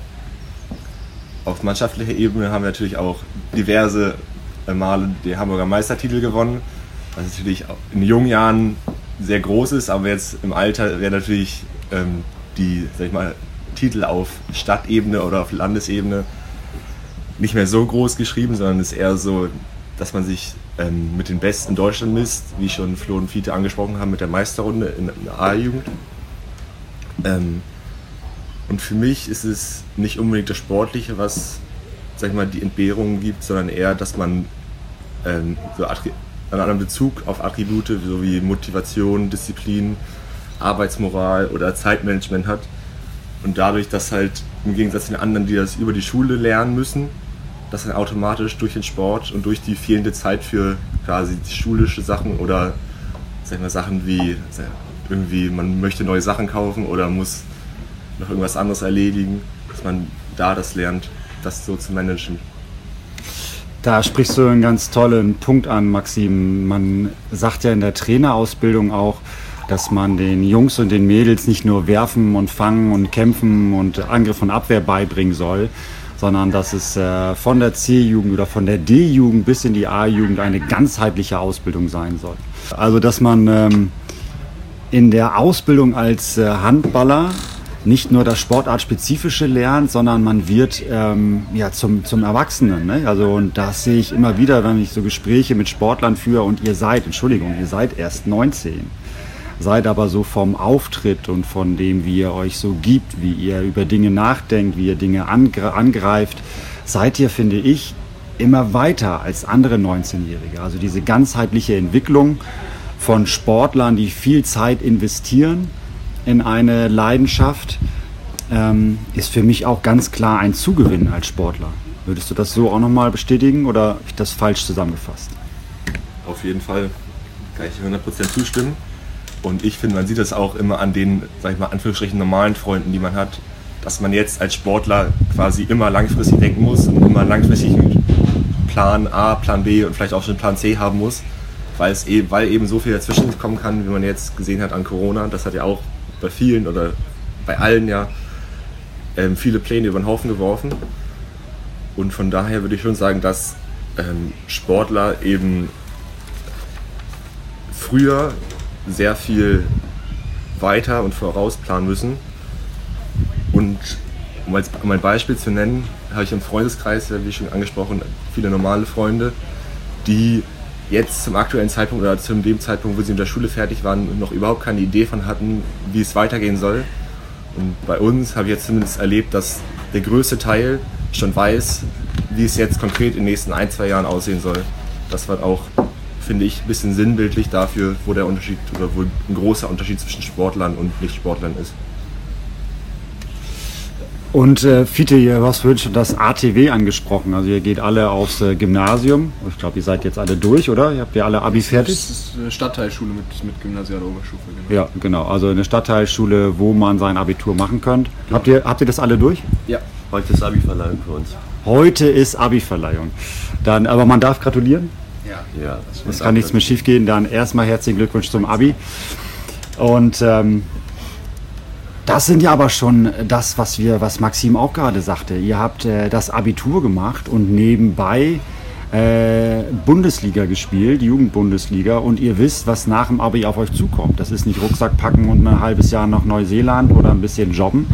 auf mannschaftlicher Ebene haben wir natürlich auch diverse Male die Hamburger Meistertitel gewonnen, was natürlich in jungen Jahren sehr groß ist, aber jetzt im Alter wäre natürlich ähm, die, sag ich mal, Titel auf Stadtebene oder auf Landesebene nicht mehr so groß geschrieben, sondern es ist eher so, dass man sich ähm, mit den Besten Deutschland misst, wie schon Flo und Fiete angesprochen haben mit der Meisterrunde in der A-Jugend. Ähm, und für mich ist es nicht unbedingt das Sportliche, was sag ich mal, die Entbehrungen gibt, sondern eher, dass man ähm, so einen anderen Bezug auf Attribute so wie Motivation, Disziplin, Arbeitsmoral oder Zeitmanagement hat. Und dadurch, dass halt im Gegensatz zu den anderen, die das über die Schule lernen müssen, dass dann automatisch durch den Sport und durch die fehlende Zeit für quasi schulische Sachen oder sag ich mal, Sachen wie irgendwie man möchte neue Sachen kaufen oder muss noch irgendwas anderes erledigen, dass man da das lernt, das so zu managen. Da sprichst du einen ganz tollen Punkt an, Maxim. Man sagt ja in der Trainerausbildung auch, dass man den Jungs und den Mädels nicht nur werfen und fangen und kämpfen und Angriff und Abwehr beibringen soll, sondern dass es äh, von der C-Jugend oder von der D-Jugend bis in die A-Jugend eine ganzheitliche Ausbildung sein soll. Also dass man ähm, in der Ausbildung als äh, Handballer nicht nur das Sportartspezifische lernt, sondern man wird ähm, ja, zum, zum Erwachsenen. Ne? Also, und das sehe ich immer wieder, wenn ich so Gespräche mit Sportlern führe und ihr seid, Entschuldigung, ihr seid erst 19. Seid aber so vom Auftritt und von dem, wie ihr euch so gibt, wie ihr über Dinge nachdenkt, wie ihr Dinge angreift, seid ihr, finde ich, immer weiter als andere 19-Jährige. Also diese ganzheitliche Entwicklung von Sportlern, die viel Zeit investieren, in eine Leidenschaft, ähm, ist für mich auch ganz klar ein Zugewinn als Sportler. Würdest du das so auch nochmal bestätigen oder habe ich das falsch zusammengefasst? Auf jeden Fall kann ich 100% zustimmen. Und ich finde, man sieht das auch immer an den, sag ich mal, Anführungsstrichen normalen Freunden, die man hat, dass man jetzt als Sportler quasi immer langfristig denken muss und immer langfristig Plan A, Plan B und vielleicht auch schon Plan C haben muss, weil es eben, weil eben so viel dazwischen kommen kann, wie man jetzt gesehen hat an Corona. Das hat ja auch bei vielen oder bei allen ja ähm, viele Pläne über den Haufen geworfen. Und von daher würde ich schon sagen, dass ähm, Sportler eben früher sehr viel weiter und vorausplanen müssen. Und um, als, um ein Beispiel zu nennen, habe ich im Freundeskreis, wie schon angesprochen, viele normale Freunde, die jetzt zum aktuellen Zeitpunkt oder zu dem Zeitpunkt, wo sie in der Schule fertig waren, noch überhaupt keine Idee von hatten, wie es weitergehen soll. Und bei uns habe ich jetzt zumindest erlebt, dass der größte Teil schon weiß, wie es jetzt konkret in den nächsten ein, zwei Jahren aussehen soll. Das war auch, finde ich, ein bisschen sinnbildlich dafür, wo der Unterschied oder wo ein großer Unterschied zwischen Sportlern und Nicht-Sportlern ist. Und äh, Fiete, du hast vorhin schon das ATW angesprochen. Also ihr geht alle aufs äh, Gymnasium. Ich glaube, ihr seid jetzt alle durch, oder? Ihr habt ja alle Abis fertig? Das ist eine Stadtteilschule mit, mit gymnasialer Oberstufe. Genau. Ja, genau. Also eine Stadtteilschule, wo man sein Abitur machen könnt. Genau. Habt, ihr, habt ihr das alle durch? Ja. Heute ist Abi-Verleihung für uns. Heute ist Abi-Verleihung. Dann, aber man darf gratulieren? Ja. ja es kann nichts mehr schief gehen. Dann erstmal herzlichen Glückwunsch zum Abi. Und ähm, das sind ja aber schon das, was wir, was Maxim auch gerade sagte. Ihr habt äh, das Abitur gemacht und nebenbei äh, Bundesliga gespielt, Jugendbundesliga, und ihr wisst, was nach dem Abi auf euch zukommt. Das ist nicht Rucksack packen und ein halbes Jahr nach Neuseeland oder ein bisschen jobben,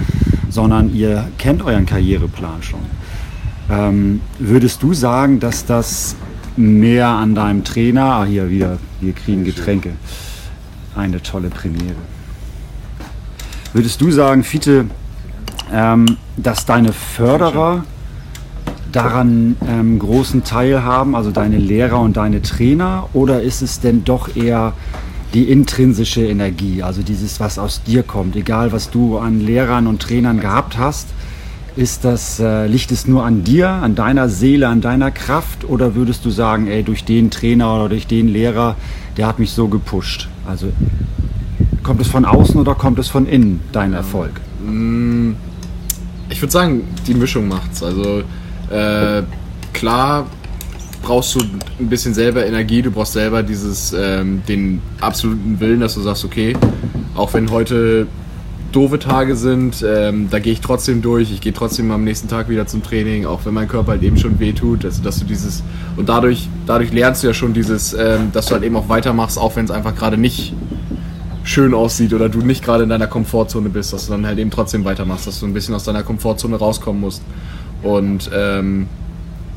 sondern ihr kennt euren Karriereplan schon. Ähm, würdest du sagen, dass das mehr an deinem Trainer, ah hier wieder, wir kriegen Getränke, eine tolle Premiere. Würdest du sagen, Fiete, ähm, dass deine Förderer daran ähm, großen Teil haben, also deine Lehrer und deine Trainer, oder ist es denn doch eher die intrinsische Energie, also dieses, was aus dir kommt, egal was du an Lehrern und Trainern gehabt hast, ist das, äh, liegt es nur an dir, an deiner Seele, an deiner Kraft, oder würdest du sagen, ey, durch den Trainer oder durch den Lehrer, der hat mich so gepusht? Also Kommt es von außen oder kommt es von innen, dein Erfolg? Mm, ich würde sagen, die Mischung macht's. Also äh, klar brauchst du ein bisschen selber Energie, du brauchst selber dieses, ähm, den absoluten Willen, dass du sagst, okay, auch wenn heute doofe Tage sind, ähm, da gehe ich trotzdem durch, ich gehe trotzdem am nächsten Tag wieder zum Training, auch wenn mein Körper halt eben schon weh tut, also dass du dieses, und dadurch, dadurch lernst du ja schon dieses, ähm, dass du halt eben auch weitermachst, auch wenn es einfach gerade nicht schön aussieht oder du nicht gerade in deiner Komfortzone bist, dass du dann halt eben trotzdem weitermachst, dass du ein bisschen aus deiner Komfortzone rauskommen musst. Und ähm,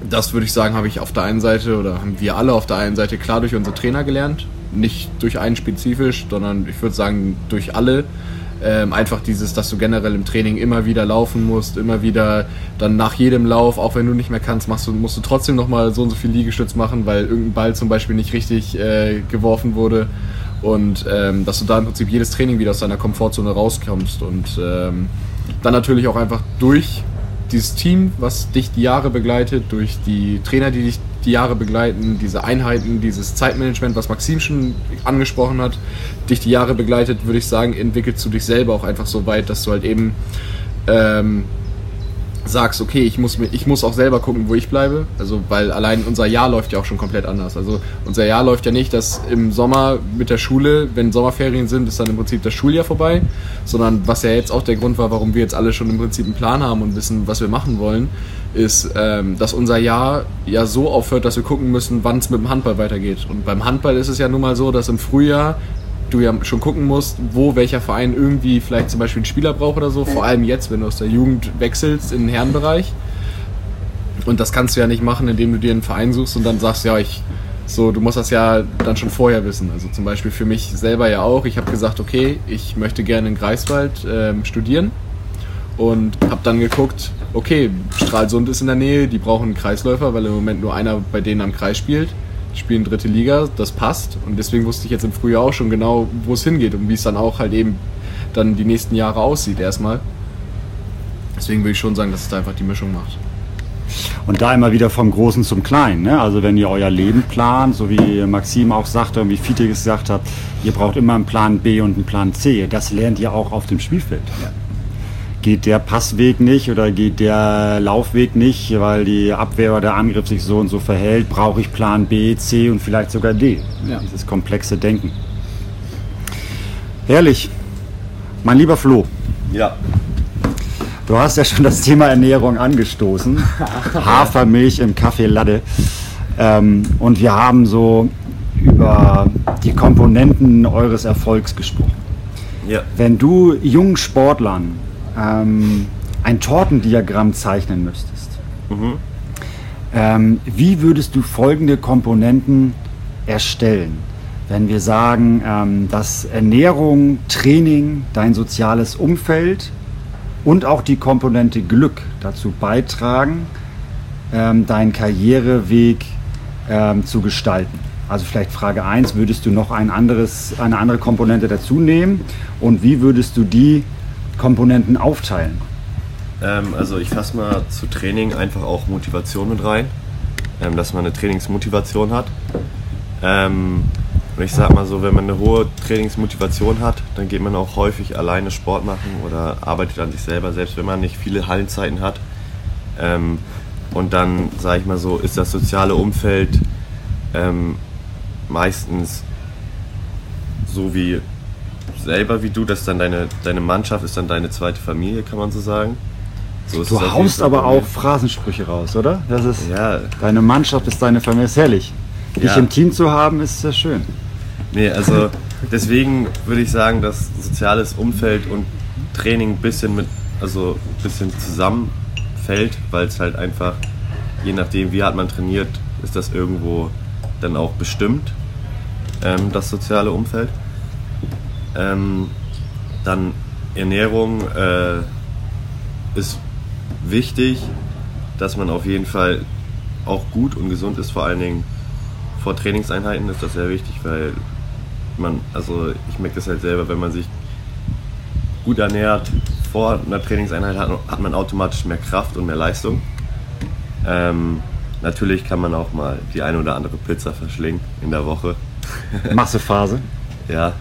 das würde ich sagen, habe ich auf der einen Seite oder haben wir alle auf der einen Seite klar durch unsere Trainer gelernt. Nicht durch einen spezifisch, sondern ich würde sagen durch alle. Ähm, einfach dieses, dass du generell im Training immer wieder laufen musst, immer wieder dann nach jedem Lauf, auch wenn du nicht mehr kannst, machst du, musst du trotzdem nochmal so und so viel Liegestütz machen, weil irgendein Ball zum Beispiel nicht richtig äh, geworfen wurde. Und ähm, dass du da im Prinzip jedes Training wieder aus deiner Komfortzone rauskommst. Und ähm, dann natürlich auch einfach durch dieses Team, was dich die Jahre begleitet, durch die Trainer, die dich die Jahre begleiten, diese Einheiten, dieses Zeitmanagement, was Maxim schon angesprochen hat, dich die Jahre begleitet, würde ich sagen, entwickelst du dich selber auch einfach so weit, dass du halt eben ähm, sagst, okay, ich muss, ich muss auch selber gucken, wo ich bleibe. Also, weil allein unser Jahr läuft ja auch schon komplett anders. Also, unser Jahr läuft ja nicht, dass im Sommer mit der Schule, wenn Sommerferien sind, ist dann im Prinzip das Schuljahr vorbei, sondern was ja jetzt auch der Grund war, warum wir jetzt alle schon im Prinzip einen Plan haben und wissen, was wir machen wollen, ist, ähm, dass unser Jahr ja so aufhört, dass wir gucken müssen, wann es mit dem Handball weitergeht. Und beim Handball ist es ja nun mal so, dass im Frühjahr du ja schon gucken musst, wo welcher Verein irgendwie vielleicht zum Beispiel einen Spieler braucht oder so. Vor allem jetzt, wenn du aus der Jugend wechselst in den Herrenbereich. Und das kannst du ja nicht machen, indem du dir einen Verein suchst und dann sagst, ja, ich, so, du musst das ja dann schon vorher wissen. Also zum Beispiel für mich selber ja auch. Ich habe gesagt, okay, ich möchte gerne in Greifswald ähm, studieren und habe dann geguckt, okay, Stralsund ist in der Nähe, die brauchen einen Kreisläufer, weil im Moment nur einer bei denen am Kreis spielt spielen dritte Liga, das passt. Und deswegen wusste ich jetzt im Frühjahr auch schon genau, wo es hingeht und wie es dann auch halt eben dann die nächsten Jahre aussieht erstmal. Deswegen würde ich schon sagen, dass es da einfach die Mischung macht. Und da immer wieder vom Großen zum Kleinen. Ne? Also wenn ihr euer Leben plant, so wie Maxim auch sagte und wie Fiete gesagt hat, ihr braucht immer einen Plan B und einen Plan C. Das lernt ihr auch auf dem Spielfeld. Ja geht der Passweg nicht oder geht der Laufweg nicht, weil die Abwehr oder der Angriff sich so und so verhält, brauche ich Plan B, C und vielleicht sogar D. Ja. Dieses komplexe Denken. Herrlich. Mein lieber Flo. Ja. Du hast ja schon das Thema Ernährung angestoßen. (laughs) Hafermilch im Kaffee Latte. Ähm, und wir haben so über die Komponenten eures Erfolgs gesprochen. Ja. Wenn du jungen Sportlern ähm, ein Tortendiagramm zeichnen müsstest, mhm. ähm, wie würdest du folgende Komponenten erstellen? Wenn wir sagen, ähm, dass Ernährung, Training, dein soziales Umfeld und auch die Komponente Glück dazu beitragen, ähm, deinen Karriereweg ähm, zu gestalten? Also vielleicht Frage 1, würdest du noch ein anderes, eine andere Komponente dazu nehmen und wie würdest du die Komponenten aufteilen? Ähm, also ich fasse mal zu Training einfach auch Motivation mit rein, ähm, dass man eine Trainingsmotivation hat. Ähm, und ich sag mal so, wenn man eine hohe Trainingsmotivation hat, dann geht man auch häufig alleine Sport machen oder arbeitet an sich selber, selbst wenn man nicht viele Hallenzeiten hat. Ähm, und dann, sage ich mal so, ist das soziale Umfeld ähm, meistens so wie selber wie du, dass dann deine, deine Mannschaft ist dann deine zweite Familie, kann man so sagen. So Du haust aber auch Phrasensprüche raus, oder? Das ist Ja, deine Mannschaft ist deine Familie, ist herrlich. Dich Ja. im Team zu haben, ist sehr schön. Nee, also (laughs) deswegen würde ich sagen, dass soziales Umfeld und Training ein bisschen mit, also ein bisschen zusammenfällt, weil es halt einfach, je nachdem wie hart man trainiert, ist das irgendwo dann auch bestimmt, ähm, das soziale Umfeld. Ähm, dann Ernährung äh, ist wichtig, dass man auf jeden Fall auch gut und gesund ist, vor allen Dingen vor Trainingseinheiten ist das sehr wichtig, weil man, also ich merke das halt selber, wenn man sich gut ernährt vor einer Trainingseinheit hat, hat man automatisch mehr Kraft und mehr Leistung. Ähm, natürlich kann man auch mal die eine oder andere Pizza verschlingen in der Woche. Massephase. (laughs) Ja.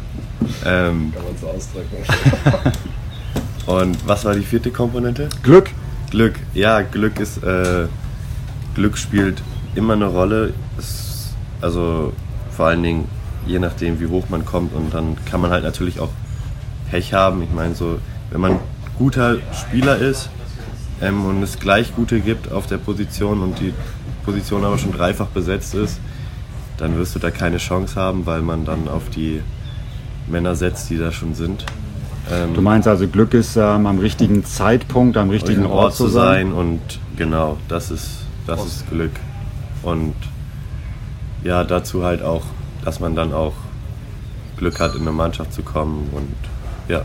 Ähm, Kann man so ausdrücken. (laughs) und was war die vierte Komponente? Glück. Glück, ja, Glück ist, äh, Glück spielt immer eine Rolle. Es, also vor allen Dingen je nachdem, wie hoch man kommt und dann kann man halt natürlich auch Pech haben. Ich meine, so, wenn man guter Spieler ist ähm, und es gleich gute gibt auf der Position und die Position aber schon dreifach besetzt ist, dann wirst du da keine Chance haben, weil man dann auf die Männer setzt, die da schon sind. Ähm, Du meinst also, Glück ist ähm, am richtigen Zeitpunkt, am richtigen richtigen Ort, zu sein. und genau, das ist, das ist Glück. Und ja, dazu halt auch, dass man dann auch Glück hat, in eine Mannschaft zu kommen und ja.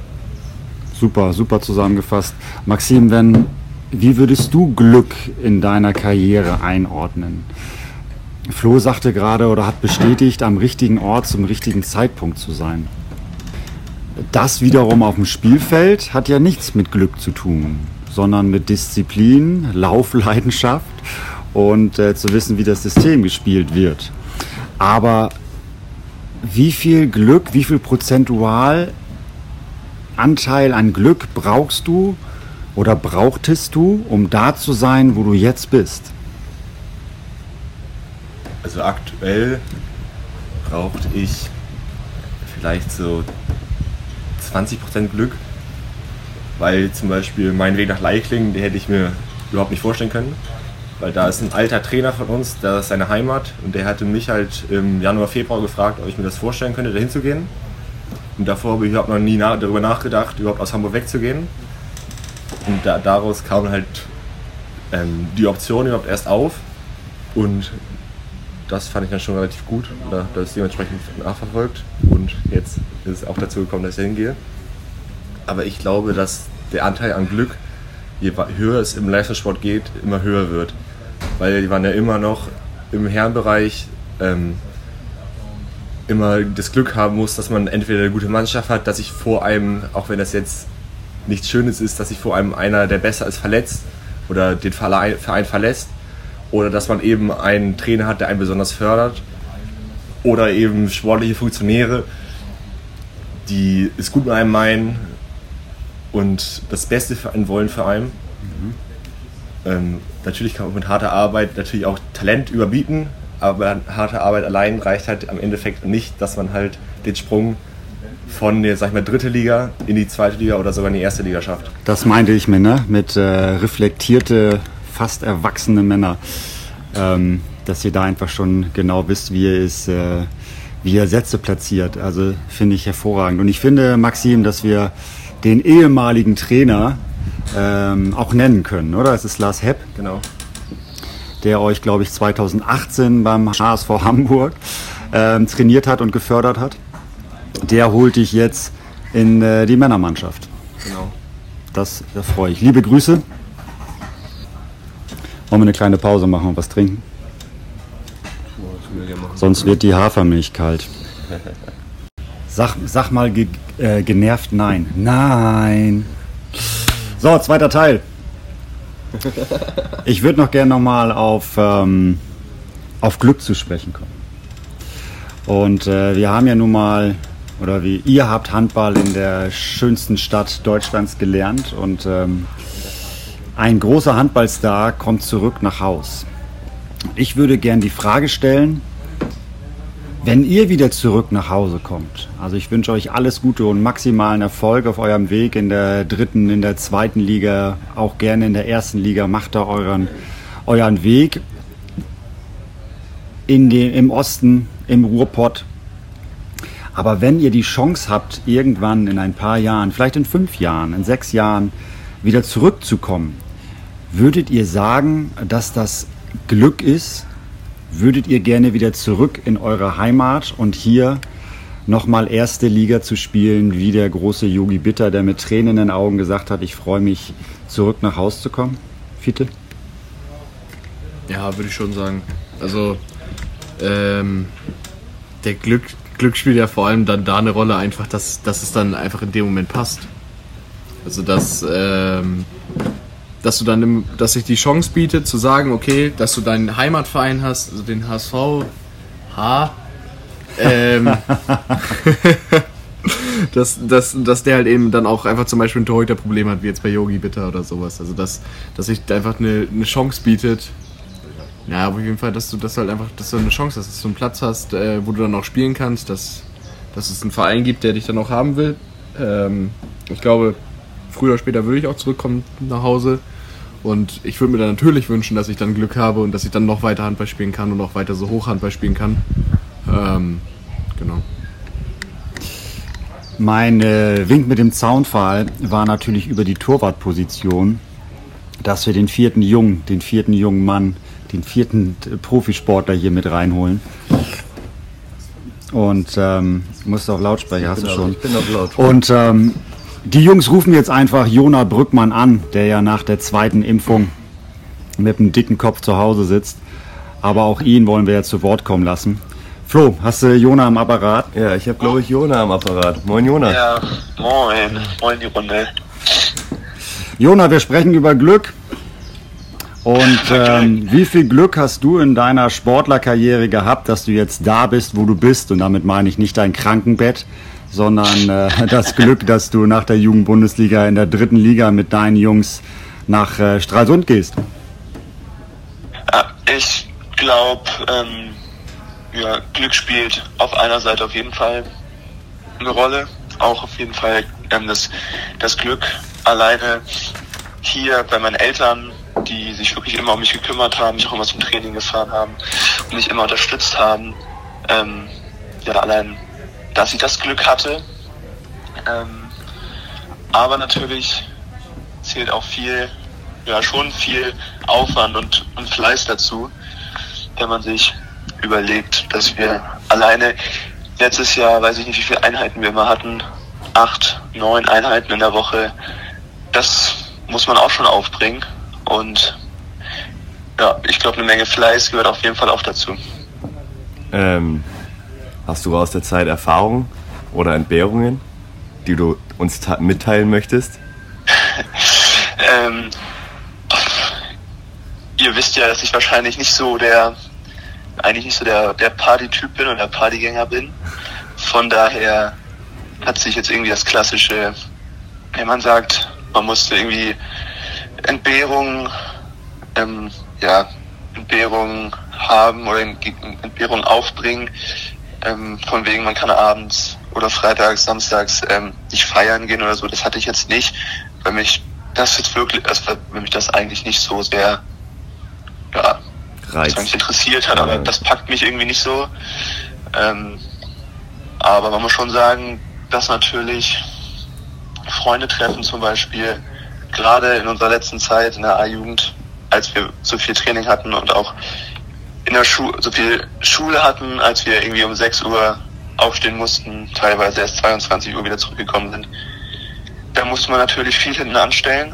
Super, super zusammengefasst. Maxim, wenn, wie würdest du Glück in deiner Karriere einordnen? Flo sagte gerade oder hat bestätigt, am richtigen Ort zum richtigen Zeitpunkt zu sein. Das wiederum auf dem Spielfeld hat ja nichts mit Glück zu tun, sondern mit Disziplin, Laufleidenschaft und äh, zu wissen, wie das System gespielt wird. Aber wie viel Glück, wie viel prozentual Anteil an Glück brauchst du oder brauchtest du, um da zu sein, wo du jetzt bist? Also aktuell brauchte ich vielleicht so 20% Glück, weil zum Beispiel mein Weg nach Leichlingen, den hätte ich mir überhaupt nicht vorstellen können, weil da ist ein alter Trainer von uns, da ist seine Heimat und der hatte mich halt im Januar, Februar gefragt, ob ich mir das vorstellen könnte, da hinzugehen. Und davor habe ich überhaupt noch nie darüber nachgedacht, überhaupt aus Hamburg wegzugehen. Und da, daraus kam halt ähm, die Option überhaupt erst auf und das fand ich dann schon relativ gut. Da, das ist dementsprechend nachverfolgt. Und jetzt ist es auch dazu gekommen, dass ich da hingehe. Aber ich glaube, dass der Anteil an Glück, je höher es im Leistungssport geht, immer höher wird. Weil die waren ja immer noch im Herrenbereich ähm, immer das Glück haben muss, dass man entweder eine gute Mannschaft hat, dass sich vor einem, auch wenn das jetzt nichts Schönes ist, dass sich vor einem einer, der besser ist, verletzt oder den Verein verlässt oder dass man eben einen Trainer hat, der einen besonders fördert oder eben sportliche Funktionäre, die es gut mit einem meinen und das Beste für einen wollen für einen. Ähm, natürlich kann man mit harter Arbeit natürlich auch Talent überbieten, aber harte Arbeit allein reicht halt am Endeffekt nicht, dass man halt den Sprung von der, sag ich mal, dritte Liga in die zweite Liga oder sogar in die erste Liga schafft. Das meinte ich mir, ne? Mit äh, reflektierte, fast erwachsene Männer. Ähm, dass ihr da einfach schon genau wisst, wie ihr es, äh, wie ihr Sätze platziert. Also finde ich hervorragend. Und ich finde, Maxim, dass wir den ehemaligen Trainer ähm, auch nennen können, oder? Es ist Lars Hepp, Genau. der euch, glaube ich, 2018 beim HSV Hamburg ähm, trainiert hat und gefördert hat. Der holt dich jetzt in äh, die Männermannschaft. Genau. Das da freue ich. Liebe Grüße. Wollen wir eine kleine Pause machen und was trinken? Sonst wird die Hafermilch kalt. Sag, sag mal ge, äh, genervt nein. Nein. So, zweiter Teil. Ich würde noch gerne nochmal auf, ähm, auf Glück zu sprechen kommen. Und äh, wir haben ja nun mal, oder wie ihr habt Handball in der schönsten Stadt Deutschlands gelernt und ähm, ein großer Handballstar kommt zurück nach Haus. Ich würde gern die Frage stellen, wenn ihr wieder zurück nach Hause kommt, also ich wünsche euch alles Gute und maximalen Erfolg auf eurem Weg in der dritten, in der zweiten Liga, auch gerne in der ersten Liga, macht da euren, euren Weg in den, im Osten, im Ruhrpott. Aber wenn ihr die Chance habt, irgendwann in ein paar Jahren, vielleicht in fünf Jahren, in sechs Jahren, wieder zurückzukommen, würdet ihr sagen, dass das Glück ist, würdet ihr gerne wieder zurück in eure Heimat und hier nochmal erste Liga zu spielen, wie der große Yogi Bitter, der mit Tränen in den Augen gesagt hat, ich freue mich, zurück nach Hause zu kommen? Fiete? Ja, würde ich schon sagen. Also, ähm, der Glück, Glück spielt ja vor allem dann da eine Rolle, einfach, dass, dass es dann einfach in dem Moment passt. Also, dass, ähm, dass du dann, dass sich die Chance bietet zu sagen, okay, dass du deinen Heimatverein hast, also den HSV, H, ähm, (laughs) dass, dass, dass der halt eben dann auch einfach zum Beispiel ein Torhüterproblem hat, wie jetzt bei Yogi Bitter oder sowas. Also dass, dass sich einfach eine, eine Chance bietet. Ja, auf jeden Fall, dass du das halt einfach, dass du eine Chance hast, dass du einen Platz hast, äh, wo du dann auch spielen kannst, dass, dass es einen Verein gibt, der dich dann auch haben will. Ähm, ich glaube, früher oder später würde ich auch zurückkommen nach Hause. Und ich würde mir dann natürlich wünschen, dass ich dann Glück habe und dass ich dann noch weiter Handball spielen kann und auch weiter so hoch Handball spielen kann. Ähm, genau. Mein äh, Wink mit dem Zaunpfahl war natürlich über die Torwartposition, dass wir den vierten Jungen, den vierten jungen Mann, den vierten äh, Profisportler hier mit reinholen. Und ähm, musst du auf Lautsprecher, hast du schon. Ich bin auf Lautsprecher. Und ähm, die Jungs rufen jetzt einfach Jona Brückmann an, der ja nach der zweiten Impfung mit einem dicken Kopf zu Hause sitzt. Aber auch ihn wollen wir jetzt zu Wort kommen lassen. Flo, hast du Jona am Apparat? Ja, ich habe glaube ich Jona am Apparat. Moin Jona. Ja, moin. Moin die Runde. Jona, wir sprechen über Glück. Und ähm, wie viel Glück hast du in deiner Sportlerkarriere gehabt, dass du jetzt da bist, wo du bist? Und damit meine ich nicht dein Krankenbett, sondern äh, (laughs) das Glück, dass du nach der Jugendbundesliga in der dritten Liga mit deinen Jungs nach äh, Stralsund gehst. Ja, ich glaube, ähm, ja, Glück spielt auf einer Seite auf jeden Fall eine Rolle. Auch auf jeden Fall ähm, das, das Glück alleine hier bei meinen Eltern, die sich wirklich immer um mich gekümmert haben, mich auch immer zum Training gefahren haben und mich immer unterstützt haben. Ähm, ja, allein, dass ich das Glück hatte. Ähm, aber natürlich zählt auch viel, ja schon viel Aufwand und, und Fleiß dazu, wenn man sich überlegt, dass wir alleine letztes Jahr, weiß ich nicht, wie viele Einheiten wir immer hatten, acht, neun Einheiten in der Woche. Das muss man auch schon aufbringen. Und ja, ich glaube, eine Menge Fleiß gehört auf jeden Fall auch dazu. Ähm, hast du aus der Zeit Erfahrungen oder Entbehrungen, die du uns mitteilen möchtest? (laughs) ähm, ihr wisst ja, dass ich wahrscheinlich nicht so der, eigentlich nicht so der, der Party-Typ bin und der Partygänger bin. Von daher hat sich jetzt irgendwie das klassische, wenn man sagt, man musste irgendwie Entbehrungen, ähm, ja, Entbehrungen haben oder Entbehrungen aufbringen, ähm, von wegen man kann abends oder freitags, samstags ähm, nicht feiern gehen oder so. Das hatte ich jetzt nicht, weil mich das jetzt wirklich, also weil mich das eigentlich nicht so sehr, ja, Reiz. mich interessiert hat, aber das packt mich irgendwie nicht so. Ähm, aber man muss schon sagen, dass natürlich Freunde treffen zum Beispiel, gerade in unserer letzten Zeit in der A-Jugend, als wir so viel Training hatten und auch in der Schule so viel Schule hatten, als wir irgendwie um 6 Uhr aufstehen mussten, teilweise erst 22 Uhr wieder zurückgekommen sind. Da musste man natürlich viel hinten anstellen.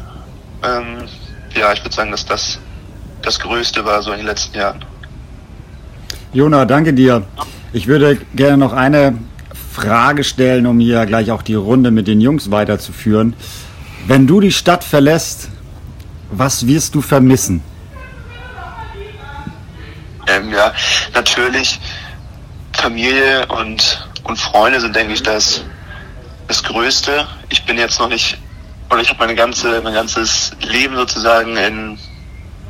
Ähm, ja, ich würde sagen, dass das das Größte war so in den letzten Jahren. Jona, danke dir. Ich würde gerne noch eine Frage stellen, um hier gleich auch die Runde mit den Jungs weiterzuführen. Wenn du die Stadt verlässt, was wirst du vermissen? Ähm, ja, natürlich Familie und, und Freunde sind, denke ich, das, das Größte. Ich bin jetzt noch nicht, oder ich habe meine ganze, mein ganzes Leben sozusagen in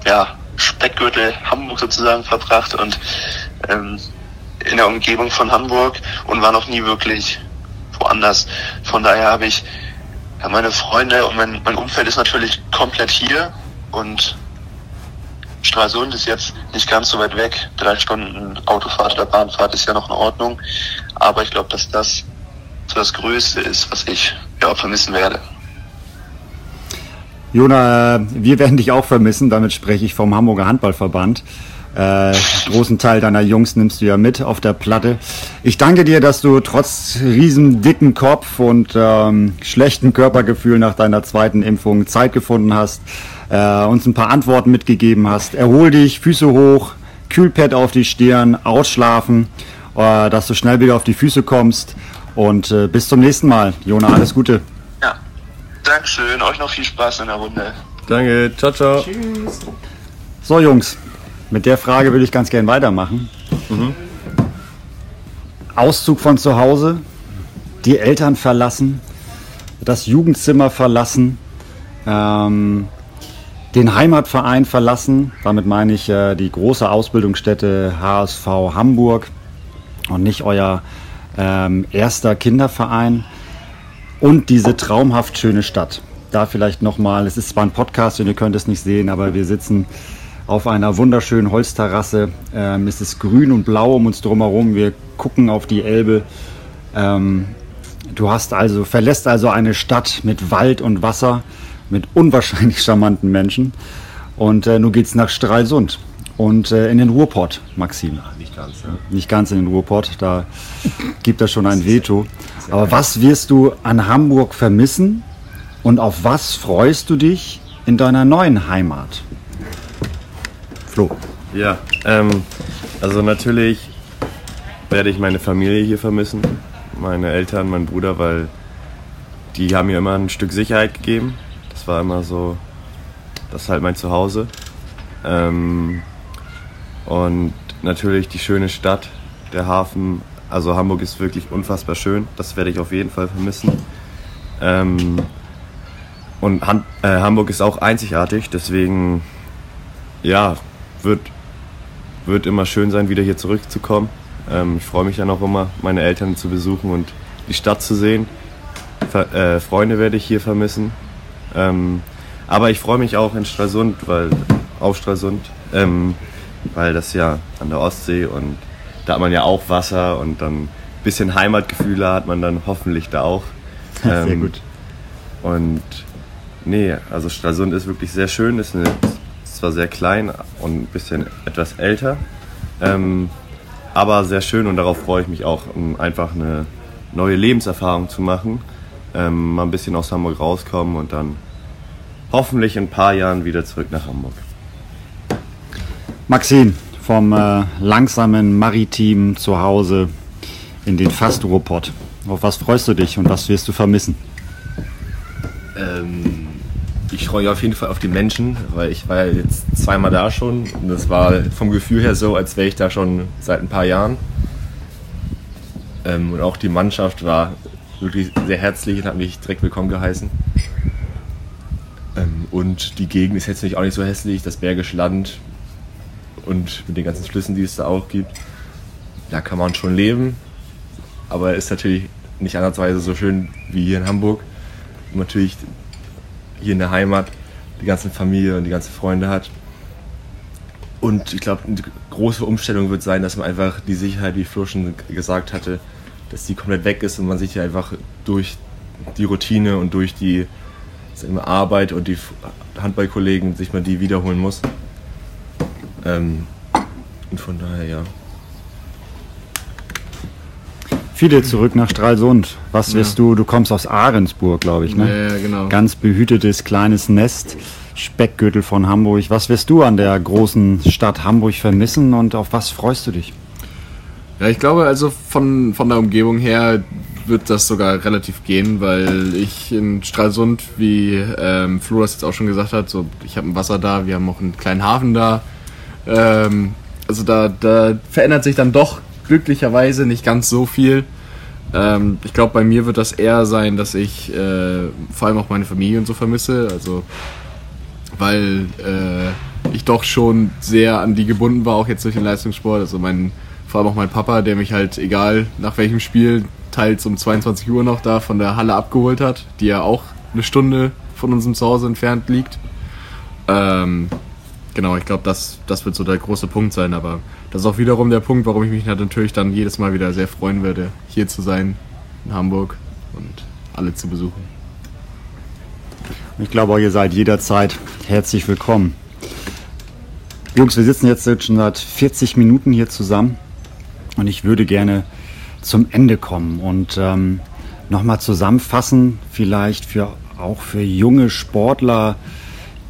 ja, Speckgürtel Hamburg sozusagen verbracht und ähm, in der Umgebung von Hamburg und war noch nie wirklich woanders. Von daher habe ich ja, meine Freunde und mein, mein Umfeld ist natürlich komplett hier und Stralsund ist jetzt nicht ganz so weit weg. Drei Stunden Autofahrt oder Bahnfahrt ist ja noch in Ordnung. Aber ich glaube, dass das so das Größte ist, was ich ja, vermissen werde. Jona, wir werden dich auch vermissen. Damit spreche ich vom Hamburger Handballverband. Äh, großen Teil deiner Jungs nimmst du ja mit auf der Platte. Ich danke dir, dass du trotz riesen dicken Kopf und ähm, schlechten Körpergefühl nach deiner zweiten Impfung Zeit gefunden hast, äh, uns ein paar Antworten mitgegeben hast. Erhol dich, Füße hoch, Kühlpad auf die Stirn, ausschlafen, äh, dass du schnell wieder auf die Füße kommst und äh, bis zum nächsten Mal. Jona, alles Gute. Ja, Dankeschön. Euch noch viel Spaß in der Runde. Danke, ciao, ciao. Tschüss. So, Jungs, mit der Frage würde ich ganz gern weitermachen. Mhm. Auszug von zu Hause, die Eltern verlassen, das Jugendzimmer verlassen, ähm, den Heimatverein verlassen. Damit meine ich äh, die große Ausbildungsstätte HSV Hamburg und nicht euer ähm, erster Kinderverein. Und diese traumhaft schöne Stadt. Da vielleicht nochmal, es ist zwar ein Podcast und ihr könnt es nicht sehen, aber wir sitzen auf einer wunderschönen Holzterrasse. Ähm, es ist grün und blau um uns drumherum. Wir gucken auf die Elbe. Ähm, du hast also, verlässt also eine Stadt mit Wald und Wasser, mit unwahrscheinlich charmanten Menschen. Und äh, nun geht's nach Stralsund und äh, in den Ruhrpott, Maxim. Nicht ganz, ja. Nicht ganz in den Ruhrpott, da (laughs) gibt es schon ein Veto. Aber was wirst du an Hamburg vermissen und auf was freust du dich in deiner neuen Heimat? Flo. Ja, ähm, also natürlich werde ich meine Familie hier vermissen, meine Eltern, mein Bruder, weil die haben mir immer ein Stück Sicherheit gegeben. Das war immer so, das ist halt mein Zuhause. Ähm, und natürlich die schöne Stadt, der Hafen. Also Hamburg ist wirklich unfassbar schön. Das werde ich auf jeden Fall vermissen. Ähm, und Han äh, Hamburg ist auch einzigartig, deswegen ja, wird, wird immer schön sein, wieder hier zurückzukommen. Ähm, ich freue mich dann auch immer, meine Eltern zu besuchen und die Stadt zu sehen. Ver äh, Freunde werde ich hier vermissen. Ähm, aber ich freue mich auch in Stralsund, weil auf Stralsund, ähm, weil das ja an der Ostsee und da hat man ja auch Wasser und dann ein bisschen Heimatgefühle hat man dann hoffentlich da auch. (laughs) Sehr gut. Und nee, also Stralsund ist wirklich sehr schön, ist, eine, ist zwar sehr klein und ein bisschen etwas älter, ähm, aber sehr schön und darauf freue ich mich auch, um einfach eine neue Lebenserfahrung zu machen, ähm, mal ein bisschen aus Hamburg rauskommen und dann hoffentlich in ein paar Jahren wieder zurück nach Hamburg. Maxine vom äh, langsamen Maritim zu Hause in den Fast-Ruhrpott. Auf was freust du dich und was wirst du vermissen? Ähm, ich freue mich auf jeden Fall auf die Menschen, weil ich war ja jetzt zweimal da schon und das war vom Gefühl her so, als wäre ich da schon seit ein paar Jahren. Ähm, und auch die Mannschaft war wirklich sehr herzlich und hat mich direkt willkommen geheißen. Ähm, und die Gegend ist jetzt nicht auch nicht so hässlich, das Bergische Land und mit den ganzen Flüssen, die es da auch gibt. Da kann man schon leben, aber ist natürlich nicht andersweise so schön wie hier in Hamburg. Und natürlich hier in der Heimat die ganze Familie und die ganzen Freunde hat. Und ich glaube, eine große Umstellung wird sein, dass man einfach die Sicherheit, wie Flo schon gesagt hatte, dass die komplett weg ist und man sich einfach durch die Routine und durch die wir, Arbeit und die Handballkollegen sich mal die wiederholen muss. Ähm, und von daher ja. Viele zurück nach Stralsund. Was wirst du? Du kommst aus Ahrensburg, glaube ich, ne? Ja, ja, genau. Ganz behütetes kleines Nest. Speckgürtel von Hamburg. Was wirst du an der großen Stadt Hamburg vermissen und auf was freust du dich? Ja, ich glaube also von, von der Umgebung her wird das sogar relativ gehen, weil ich in Stralsund, wie ähm, Flo das jetzt auch schon gesagt hat, so ich habe ein Wasser da, wir haben auch einen kleinen Hafen da. Ähm, also da, da verändert sich dann doch glücklicherweise nicht ganz so viel. Ähm, ich glaube, bei mir wird das eher sein, dass ich äh, vor allem auch meine Familie und so vermisse. Also weil äh, ich doch schon sehr an die gebunden war, auch jetzt durch den Leistungssport. Also mein, vor allem auch mein Papa, der mich halt egal nach welchem Spiel teils um 22 Uhr noch da von der Halle abgeholt hat, die ja auch eine Stunde von unserem Zuhause entfernt liegt. Ähm, genau, ich glaube, das, das wird so der große Punkt sein, aber das ist auch wiederum der Punkt, warum ich mich natürlich dann jedes Mal wieder sehr freuen würde, hier zu sein in Hamburg und alle zu besuchen. Ich glaube, ihr seid jederzeit herzlich willkommen. Jungs, wir sitzen jetzt schon seit 40 Minuten hier zusammen und ich würde gerne zum Ende kommen und ähm, nochmal zusammenfassen, vielleicht für, auch für junge Sportler,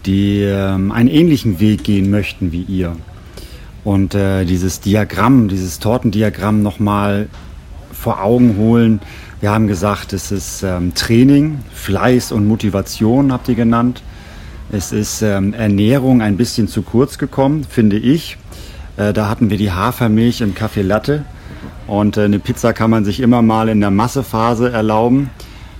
die ähm, einen ähnlichen Weg gehen möchten wie ihr. Und äh, dieses Diagramm, dieses Tortendiagramm nochmal vor Augen holen, wir haben gesagt, es ist ähm, Training, Fleiß und Motivation, habt ihr genannt. Es ist ähm, Ernährung ein bisschen zu kurz gekommen, finde ich. Äh, da hatten wir die Hafermilch im Kaffee Latte. Und äh, eine Pizza kann man sich immer mal in der Massephase erlauben.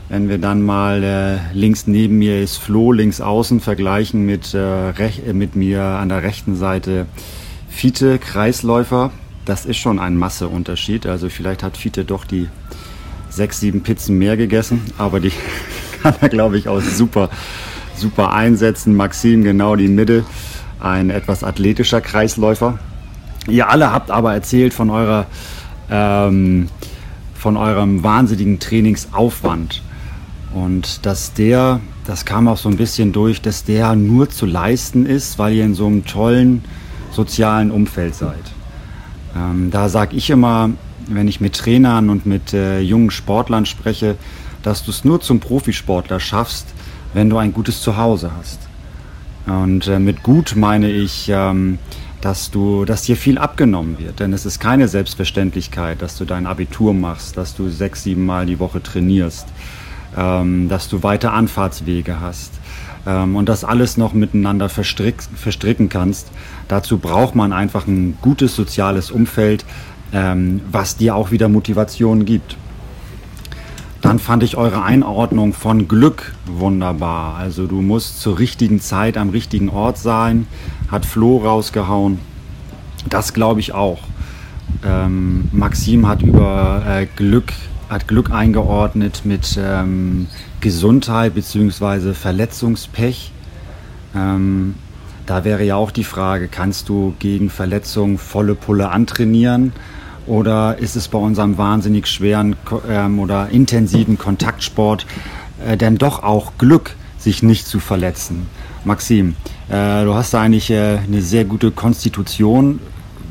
Wenn wir dann mal äh, links neben mir ist Flo, links außen vergleichen mit, äh, äh, mit mir an der rechten Seite Fiete, Kreisläufer. Das ist schon ein Masseunterschied. Also vielleicht hat Fiete doch die sechs, sieben Pizzen mehr gegessen, aber die (laughs) kann er, glaube ich, auch super, super einsetzen. Maxim genau die Mitte, ein etwas athletischer Kreisläufer. Ihr alle habt aber erzählt von eurer ähm, von eurem wahnsinnigen Trainingsaufwand und dass der, das kam auch so ein bisschen durch, dass der nur zu leisten ist, weil ihr in so einem tollen sozialen Umfeld seid. Ähm, da sage ich immer, wenn ich mit Trainern und mit äh, jungen Sportlern spreche, dass du es nur zum Profisportler schaffst, wenn du ein gutes Zuhause hast. Und äh, mit gut meine ich, ähm, dass du, dass dir viel abgenommen wird. Denn es ist keine Selbstverständlichkeit, dass du dein Abitur machst, dass du sechs, sieben Mal die Woche trainierst, ähm, dass du weite Anfahrtswege hast ähm, und das alles noch miteinander verstrick, verstricken kannst. Dazu braucht man einfach ein gutes soziales Umfeld, ähm, was dir auch wieder Motivation gibt. Dann fand ich eure Einordnung von Glück wunderbar. Also du musst zur richtigen Zeit am richtigen Ort sein, hat Flo rausgehauen. Das glaube ich auch. Ähm, Maxim hat über äh, Glück, hat Glück eingeordnet mit ähm, Gesundheit bzw. Verletzungspech. Ähm, da wäre ja auch die Frage, kannst du gegen Verletzungen volle Pulle antrainieren? Oder ist es bei unserem wahnsinnig schweren ähm, oder intensiven Kontaktsport äh, denn doch auch Glück, sich nicht zu verletzen? Maxim, äh, du hast da eigentlich äh, eine sehr gute Konstitution.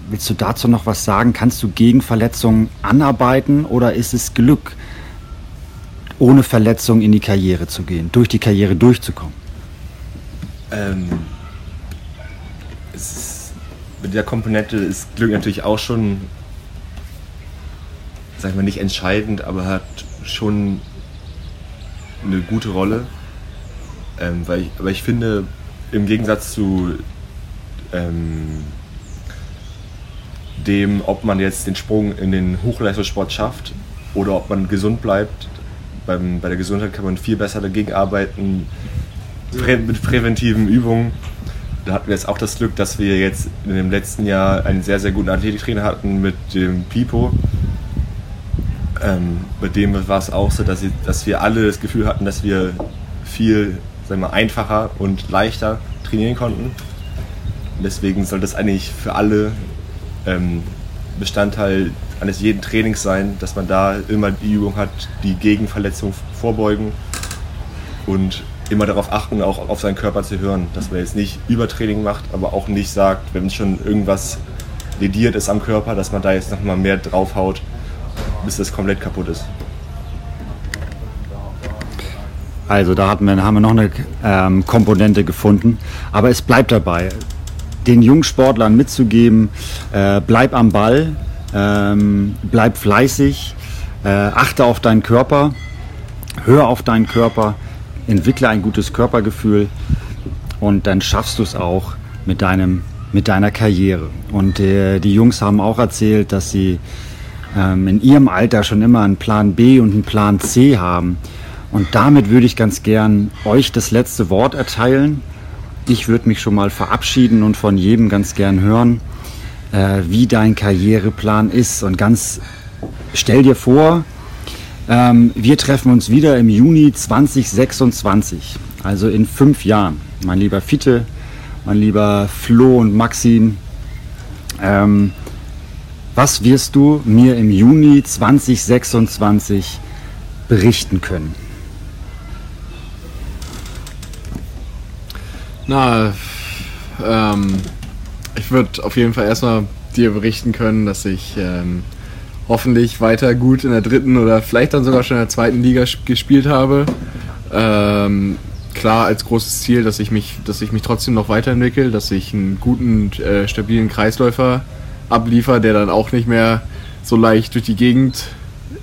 Willst du dazu noch was sagen? Kannst du gegen Verletzungen anarbeiten oder ist es Glück, ohne Verletzung in die Karriere zu gehen, durch die Karriere durchzukommen? Ähm, ist, mit der Komponente ist Glück natürlich auch schon sag ich mal, nicht entscheidend, aber hat schon eine gute Rolle. Ähm, weil ich, aber ich finde, im Gegensatz zu ähm, dem, ob man jetzt den Sprung in den Hochleistungssport schafft oder ob man gesund bleibt, beim, bei der Gesundheit kann man viel besser dagegen arbeiten, prä, mit präventiven Übungen. Da hatten wir jetzt auch das Glück, dass wir jetzt in dem letzten Jahr einen sehr, sehr guten Athletiktrainer hatten mit dem Pipo, ähm, bei dem war es auch so, dass, ich, dass, wir alle das Gefühl hatten, dass wir viel sagen wir, einfacher und leichter trainieren konnten. Und deswegen soll das eigentlich für alle ähm, Bestandteil eines jeden Trainings sein, dass man da immer die Übung hat, die gegen Verletzungen vorbeugen und immer darauf achten, auch auf seinen Körper zu hören, dass man jetzt nicht Übertraining macht, aber auch nicht sagt, wenn schon irgendwas lediert ist am Körper, dass man da jetzt nochmal mehr draufhaut, bis das komplett kaputt ist. Also da hatten wir, haben wir noch eine ähm, Komponente gefunden. Aber es bleibt dabei, den jungen Sportlern mitzugeben, äh, bleib am Ball, ähm, bleib fleißig, äh, achte auf deinen Körper, hör auf deinen Körper, entwickle ein gutes Körpergefühl und dann schaffst du es auch mit, deinem, mit deiner Karriere. Und äh, die Jungs haben auch erzählt, dass sie ähm, in ihrem Alter schon immer einen Plan B und einen Plan C haben. Und damit würde ich ganz gern euch das letzte Wort erteilen. Ich würde mich schon mal verabschieden und von jedem ganz gern hören, äh, wie dein Karriereplan ist. Und ganz stell dir vor, ähm, wir treffen uns wieder im Juni 2026, also in fünf Jahren. Mein lieber Fiete, mein lieber Flo und Maxim. Ähm, was wirst du mir im Juni 2026 berichten können? Na, ähm, ich würde auf jeden Fall erstmal dir berichten können, dass ich ähm, hoffentlich weiter gut in der dritten oder vielleicht dann sogar schon in der zweiten Liga gespielt habe. Ähm, klar als großes Ziel, dass ich mich, dass ich mich trotzdem noch weiterentwickle, dass ich einen guten, äh, stabilen Kreisläufer abliefer, der dann auch nicht mehr so leicht durch die Gegend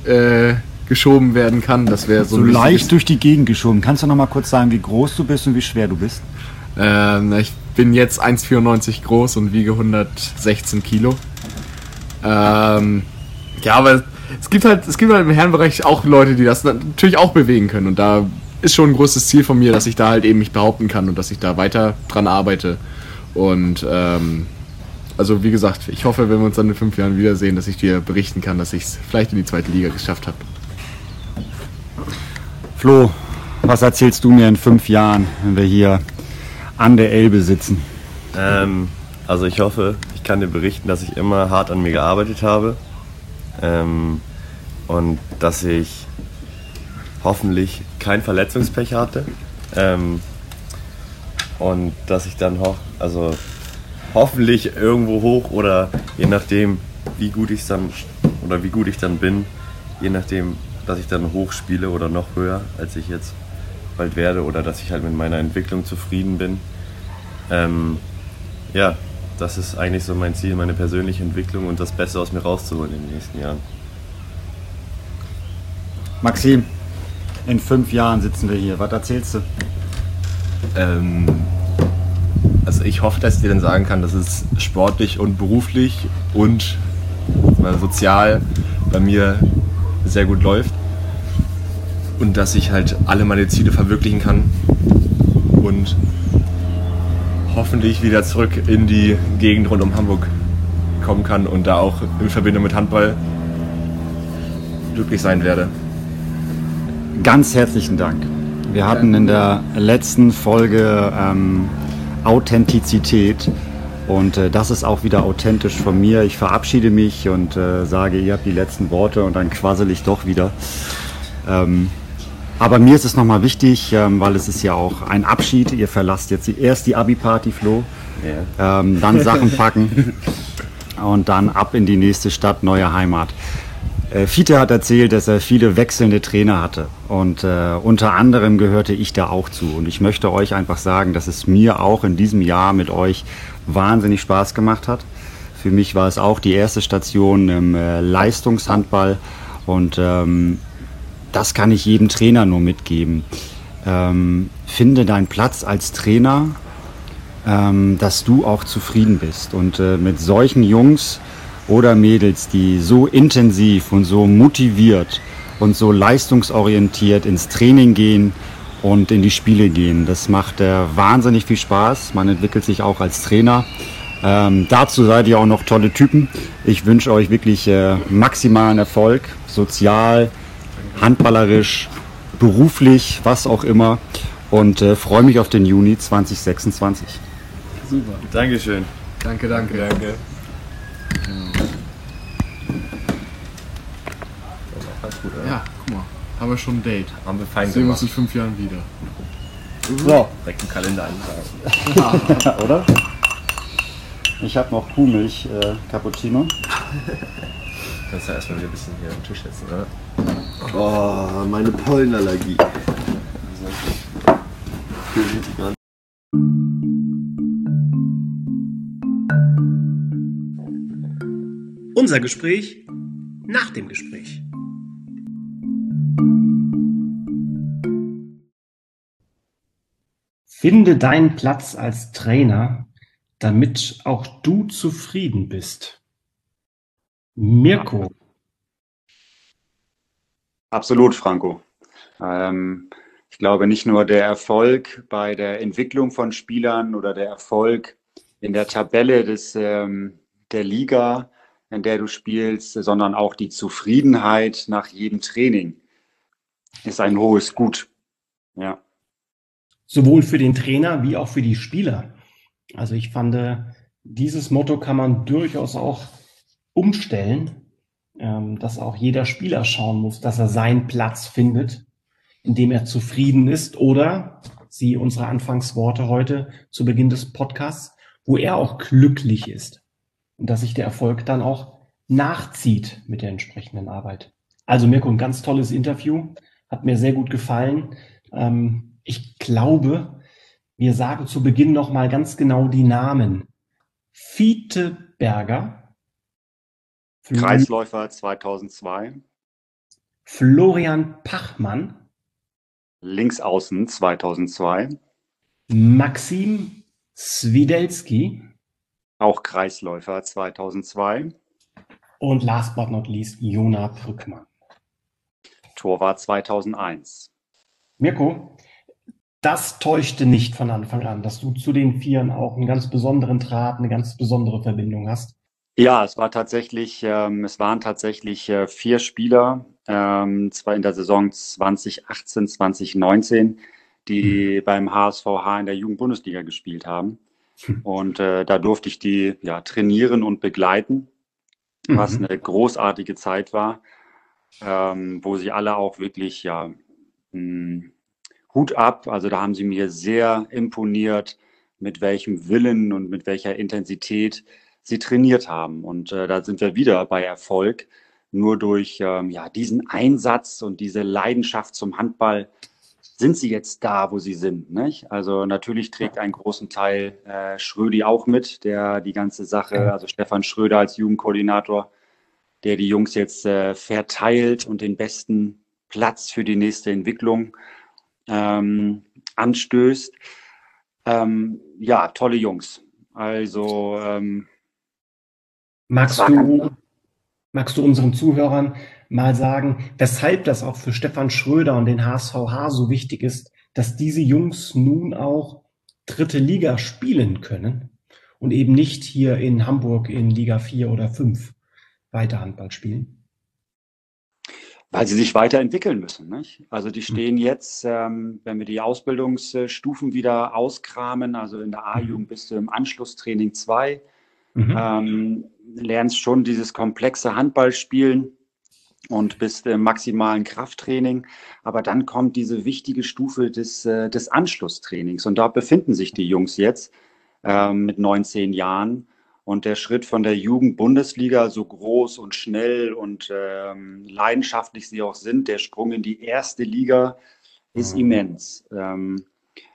äh, geschoben werden kann. Das wäre so, so leicht durch die Gegend geschoben. Kannst du noch mal kurz sagen, wie groß du bist und wie schwer du bist? Ähm, ich bin jetzt 1,94 groß und wiege 116 Kilo. Ähm, ja, aber es gibt halt, es gibt halt im Herrenbereich auch Leute, die das natürlich auch bewegen können. Und da ist schon ein großes Ziel von mir, dass ich da halt eben mich behaupten kann und dass ich da weiter dran arbeite. Und ähm, also wie gesagt, ich hoffe, wenn wir uns dann in fünf Jahren wiedersehen, dass ich dir berichten kann, dass ich es vielleicht in die zweite Liga geschafft habe. Flo, was erzählst du mir in fünf Jahren, wenn wir hier an der Elbe sitzen? Ähm, also ich hoffe, ich kann dir berichten, dass ich immer hart an mir gearbeitet habe ähm, und dass ich hoffentlich kein Verletzungspech hatte ähm, und dass ich dann ho also hoffentlich irgendwo hoch oder je nachdem, wie gut ich dann oder wie gut ich dann bin, je nachdem, dass ich dann hoch spiele oder noch höher, als ich jetzt bald werde oder dass ich halt mit meiner Entwicklung zufrieden bin. Ähm, ja, das ist eigentlich so mein Ziel, meine persönliche Entwicklung und das Beste aus mir rauszuholen in den nächsten Jahren. Maxim, in fünf Jahren sitzen wir hier. Was erzählst du? Ähm, also ich hoffe, dass ich dir dann sagen kann, dass es sportlich und beruflich und sozial bei mir sehr gut läuft und dass ich halt alle meine Ziele verwirklichen kann und hoffentlich wieder zurück in die Gegend rund um Hamburg kommen kann und da auch in Verbindung mit Handball glücklich sein werde. Ganz herzlichen Dank. Wir hatten in der letzten Folge ähm, Authentizität und äh, das ist auch wieder authentisch von mir. Ich verabschiede mich und äh, sage, ihr habt die letzten Worte und dann quassel ich doch wieder. Ähm, aber mir ist es nochmal wichtig, ähm, weil es ist ja auch ein Abschied. Ihr verlasst jetzt erst die Abi-Party, Flo, yeah. ähm, dann Sachen (laughs) packen und dann ab in die nächste Stadt, neue Heimat. Äh, Fiete hat erzählt, dass er viele wechselnde Trainer hatte und äh, unter anderem gehörte ich da auch zu. Und ich möchte euch einfach sagen, dass es mir auch in diesem Jahr mit euch wahnsinnig Spaß gemacht hat. Für mich war es auch die erste Station im äh, Leistungshandball und ähm, das kann ich jedem Trainer nur mitgeben. Ähm, finde deinen Platz als Trainer, ähm, dass du auch zufrieden bist. Und äh, mit solchen Jungs oder Mädels, die so intensiv und so motiviert und so leistungsorientiert ins Training gehen und in die Spiele gehen, das macht äh, wahnsinnig viel Spaß. Man entwickelt sich auch als Trainer. Ähm, dazu seid ihr auch noch tolle Typen. Ich wünsche euch wirklich äh, maximalen Erfolg, sozial, handballerisch, beruflich, was auch immer. Und äh, freue mich auf den Juni 2026. Super. Dankeschön. Danke, danke. Danke. Ja, guck mal. Haben wir schon ein Date. Haben wir fein Sehen wir uns in fünf Jahren wieder. So, Direkt im Kalender eintragen. (laughs) oder? Ich habe noch Kuhmilch äh, Cappuccino. Kannst du erstmal wieder ein bisschen hier am Tisch setzen, oder? Oh, meine Pollenallergie. Unser Gespräch nach dem Gespräch. Finde deinen Platz als Trainer, damit auch du zufrieden bist. Mirko. Absolut, Franco. Ähm, ich glaube, nicht nur der Erfolg bei der Entwicklung von Spielern oder der Erfolg in der Tabelle des, ähm, der Liga, in der du spielst, sondern auch die Zufriedenheit nach jedem Training ist ein hohes Gut. Ja. Sowohl für den Trainer wie auch für die Spieler. Also ich fand, dieses Motto kann man durchaus auch umstellen, ähm, dass auch jeder Spieler schauen muss, dass er seinen Platz findet, in dem er zufrieden ist oder, sie unsere Anfangsworte heute zu Beginn des Podcasts, wo er auch glücklich ist und dass sich der Erfolg dann auch nachzieht mit der entsprechenden Arbeit. Also Mirko, ein ganz tolles Interview, hat mir sehr gut gefallen. Ähm, ich glaube, wir sagen zu Beginn noch mal ganz genau die Namen. Fiete Berger. Kreisläufer 2002. Florian Pachmann. Linksaußen 2002. Maxim Swidelski. Auch Kreisläufer 2002. Und last but not least Jona Brückmann. Torwart 2001. Mirko, das täuschte nicht von Anfang an, dass du zu den Vieren auch einen ganz besonderen Draht, eine ganz besondere Verbindung hast. Ja, es war tatsächlich, ähm, es waren tatsächlich äh, vier Spieler, ähm, zwar in der Saison 2018, 2019, die mhm. beim HSVH in der Jugendbundesliga gespielt haben. Hm. Und äh, da durfte ich die ja, trainieren und begleiten, mhm. was eine großartige Zeit war, ähm, wo sie alle auch wirklich ja mh, hm, Hut ab. Also da haben sie mir sehr imponiert, mit welchem Willen und mit welcher Intensität sie trainiert haben. Und äh, da sind wir wieder bei Erfolg. Nur durch ähm, ja, diesen Einsatz und diese Leidenschaft zum Handball sind sie jetzt da, wo sie sind. Nicht? Also natürlich trägt einen großen Teil äh, Schrödi auch mit, der die ganze Sache, also Stefan Schröder als Jugendkoordinator, der die Jungs jetzt äh, verteilt und den besten Platz für die nächste Entwicklung ähm, anstößt. Ähm, ja, tolle Jungs. Also ähm, magst du, magst du unseren Zuhörern mal sagen, weshalb das auch für Stefan Schröder und den HSVH so wichtig ist, dass diese Jungs nun auch dritte Liga spielen können und eben nicht hier in Hamburg in Liga 4 oder 5 weiter Handball spielen? Weil sie sich weiterentwickeln müssen. Nicht? Also die stehen jetzt, ähm, wenn wir die Ausbildungsstufen wieder auskramen, also in der A-Jugend bist du im Anschlusstraining 2, mhm. ähm, lernst schon dieses komplexe Handballspielen und bist im maximalen Krafttraining. Aber dann kommt diese wichtige Stufe des, äh, des Anschlusstrainings. Und da befinden sich die Jungs jetzt äh, mit 19 Jahren. Und der Schritt von der Jugend-Bundesliga, so groß und schnell und ähm, leidenschaftlich sie auch sind, der Sprung in die erste Liga ist mhm. immens. Ähm,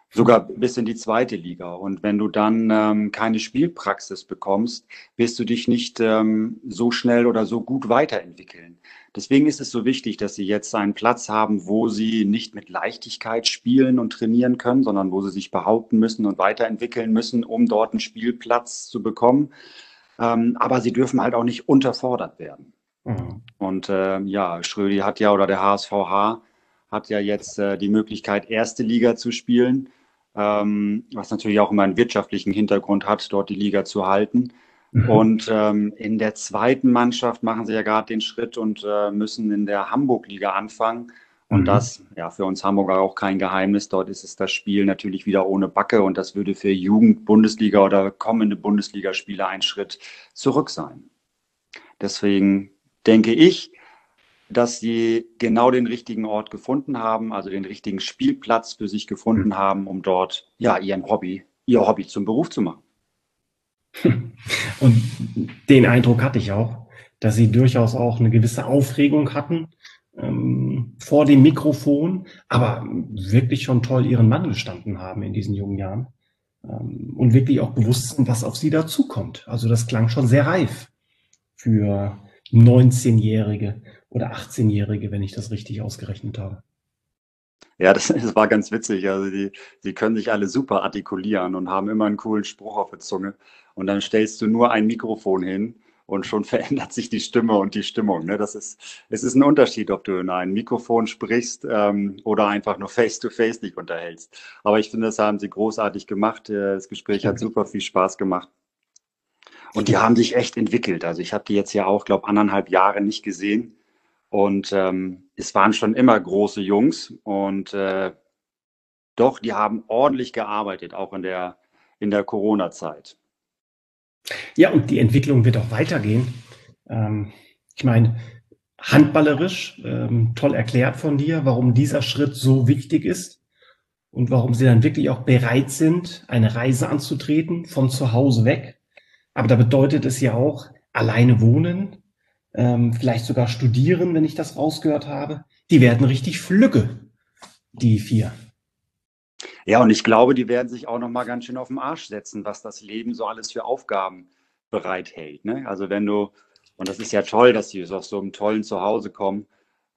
sogar bis in die zweite Liga. Und wenn du dann ähm, keine Spielpraxis bekommst, wirst du dich nicht ähm, so schnell oder so gut weiterentwickeln. Deswegen ist es so wichtig, dass sie jetzt einen Platz haben, wo sie nicht mit Leichtigkeit spielen und trainieren können, sondern wo sie sich behaupten müssen und weiterentwickeln müssen, um dort einen Spielplatz zu bekommen. Ähm, aber sie dürfen halt auch nicht unterfordert werden. Mhm. Und äh, ja, Schrödi hat ja oder der HSVH hat ja jetzt äh, die Möglichkeit, erste Liga zu spielen ähm, was natürlich auch immer einen wirtschaftlichen Hintergrund hat, dort die Liga zu halten. Und ähm, in der zweiten Mannschaft machen sie ja gerade den Schritt und äh, müssen in der Hamburg-Liga anfangen. Und mhm. das, ja, für uns Hamburger auch kein Geheimnis. Dort ist es das Spiel natürlich wieder ohne Backe und das würde für Jugend-Bundesliga oder kommende Bundesligaspieler ein Schritt zurück sein. Deswegen denke ich, dass sie genau den richtigen Ort gefunden haben, also den richtigen Spielplatz für sich gefunden mhm. haben, um dort ja ihren Hobby, ihr Hobby zum Beruf zu machen. (laughs) Und den Eindruck hatte ich auch, dass sie durchaus auch eine gewisse Aufregung hatten ähm, vor dem Mikrofon, aber wirklich schon toll ihren Mann gestanden haben in diesen jungen Jahren ähm, und wirklich auch bewusst sind, was auf sie dazukommt. Also das klang schon sehr reif für 19-Jährige oder 18-Jährige, wenn ich das richtig ausgerechnet habe. Ja, das, (laughs) das war ganz witzig. Also die, die können sich alle super artikulieren und haben immer einen coolen Spruch auf der Zunge. Und dann stellst du nur ein Mikrofon hin und schon (laughs) verändert sich die Stimme und die Stimmung. Ne? Das ist, es ist ein Unterschied, ob du in ein Mikrofon sprichst ähm, oder einfach nur face-to-face -face dich unterhältst. Aber ich finde, das haben sie großartig gemacht. Äh, das Gespräch hat super viel Spaß gemacht. Und die haben sich echt entwickelt. Also ich habe die jetzt ja auch, glaube anderthalb Jahre nicht gesehen. Und ähm, es waren schon immer große Jungs. Und äh, doch, die haben ordentlich gearbeitet, auch in der, in der Corona-Zeit. Ja, und die Entwicklung wird auch weitergehen. Ähm, ich meine, handballerisch, ähm, toll erklärt von dir, warum dieser Schritt so wichtig ist und warum sie dann wirklich auch bereit sind, eine Reise anzutreten von zu Hause weg. Aber da bedeutet es ja auch alleine wohnen, ähm, vielleicht sogar studieren, wenn ich das rausgehört habe. Die werden richtig flügge, die vier. Ja, und ich glaube, die werden sich auch noch mal ganz schön auf den Arsch setzen, was das Leben so alles für Aufgaben bereithält. Ne? Also wenn du, und das ist ja toll, dass sie aus so einem tollen Zuhause kommen,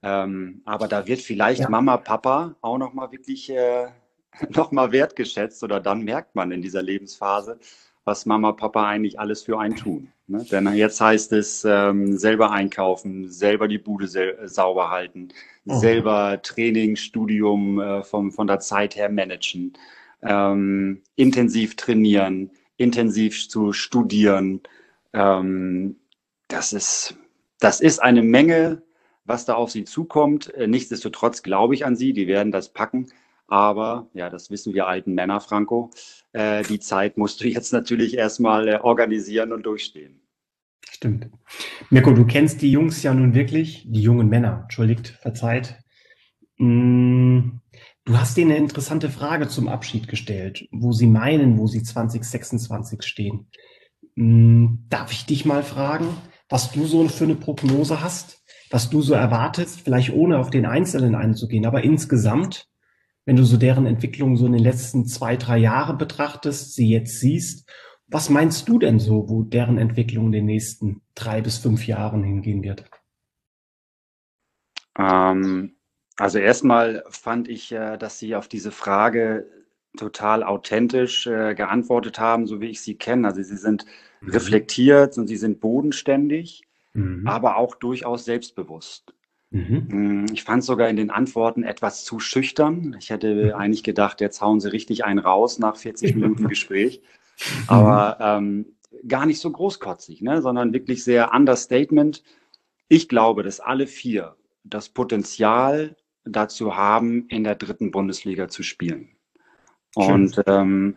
ähm, aber da wird vielleicht ja. Mama, Papa auch noch mal wirklich äh, (laughs) noch mal wertgeschätzt oder dann merkt man in dieser Lebensphase, was Mama, Papa eigentlich alles für einen tun. Ne? Denn jetzt heißt es ähm, selber einkaufen, selber die Bude sauber halten, oh. selber Training, Studium äh, vom, von der Zeit her managen, ähm, intensiv trainieren, intensiv zu studieren. Ähm, das, ist, das ist eine Menge, was da auf sie zukommt. Äh, nichtsdestotrotz glaube ich an sie, die werden das packen. Aber, ja, das wissen wir alten Männer, Franco, äh, die Zeit musst du jetzt (laughs) natürlich erstmal äh, organisieren und durchstehen. Stimmt. Mirko, du kennst die Jungs ja nun wirklich, die jungen Männer, entschuldigt, verzeiht. Mm, du hast denen eine interessante Frage zum Abschied gestellt, wo sie meinen, wo sie 2026 stehen. Mm, darf ich dich mal fragen, was du so für eine Prognose hast, was du so erwartest, vielleicht ohne auf den Einzelnen einzugehen, aber insgesamt, wenn du so deren Entwicklung so in den letzten zwei, drei Jahren betrachtest, sie jetzt siehst, was meinst du denn so, wo deren Entwicklung in den nächsten drei bis fünf Jahren hingehen wird? Ähm, also erstmal fand ich, äh, dass Sie auf diese Frage total authentisch äh, geantwortet haben, so wie ich Sie kenne. Also Sie sind mhm. reflektiert und Sie sind bodenständig, mhm. aber auch durchaus selbstbewusst. Mhm. Mm, ich fand sogar in den Antworten etwas zu schüchtern. Ich hätte mhm. eigentlich gedacht, jetzt hauen sie richtig einen raus nach 40 Minuten Gespräch. Aber ähm, gar nicht so großkotzig, ne? sondern wirklich sehr Understatement. Ich glaube, dass alle vier das Potenzial dazu haben, in der dritten Bundesliga zu spielen. Und ähm,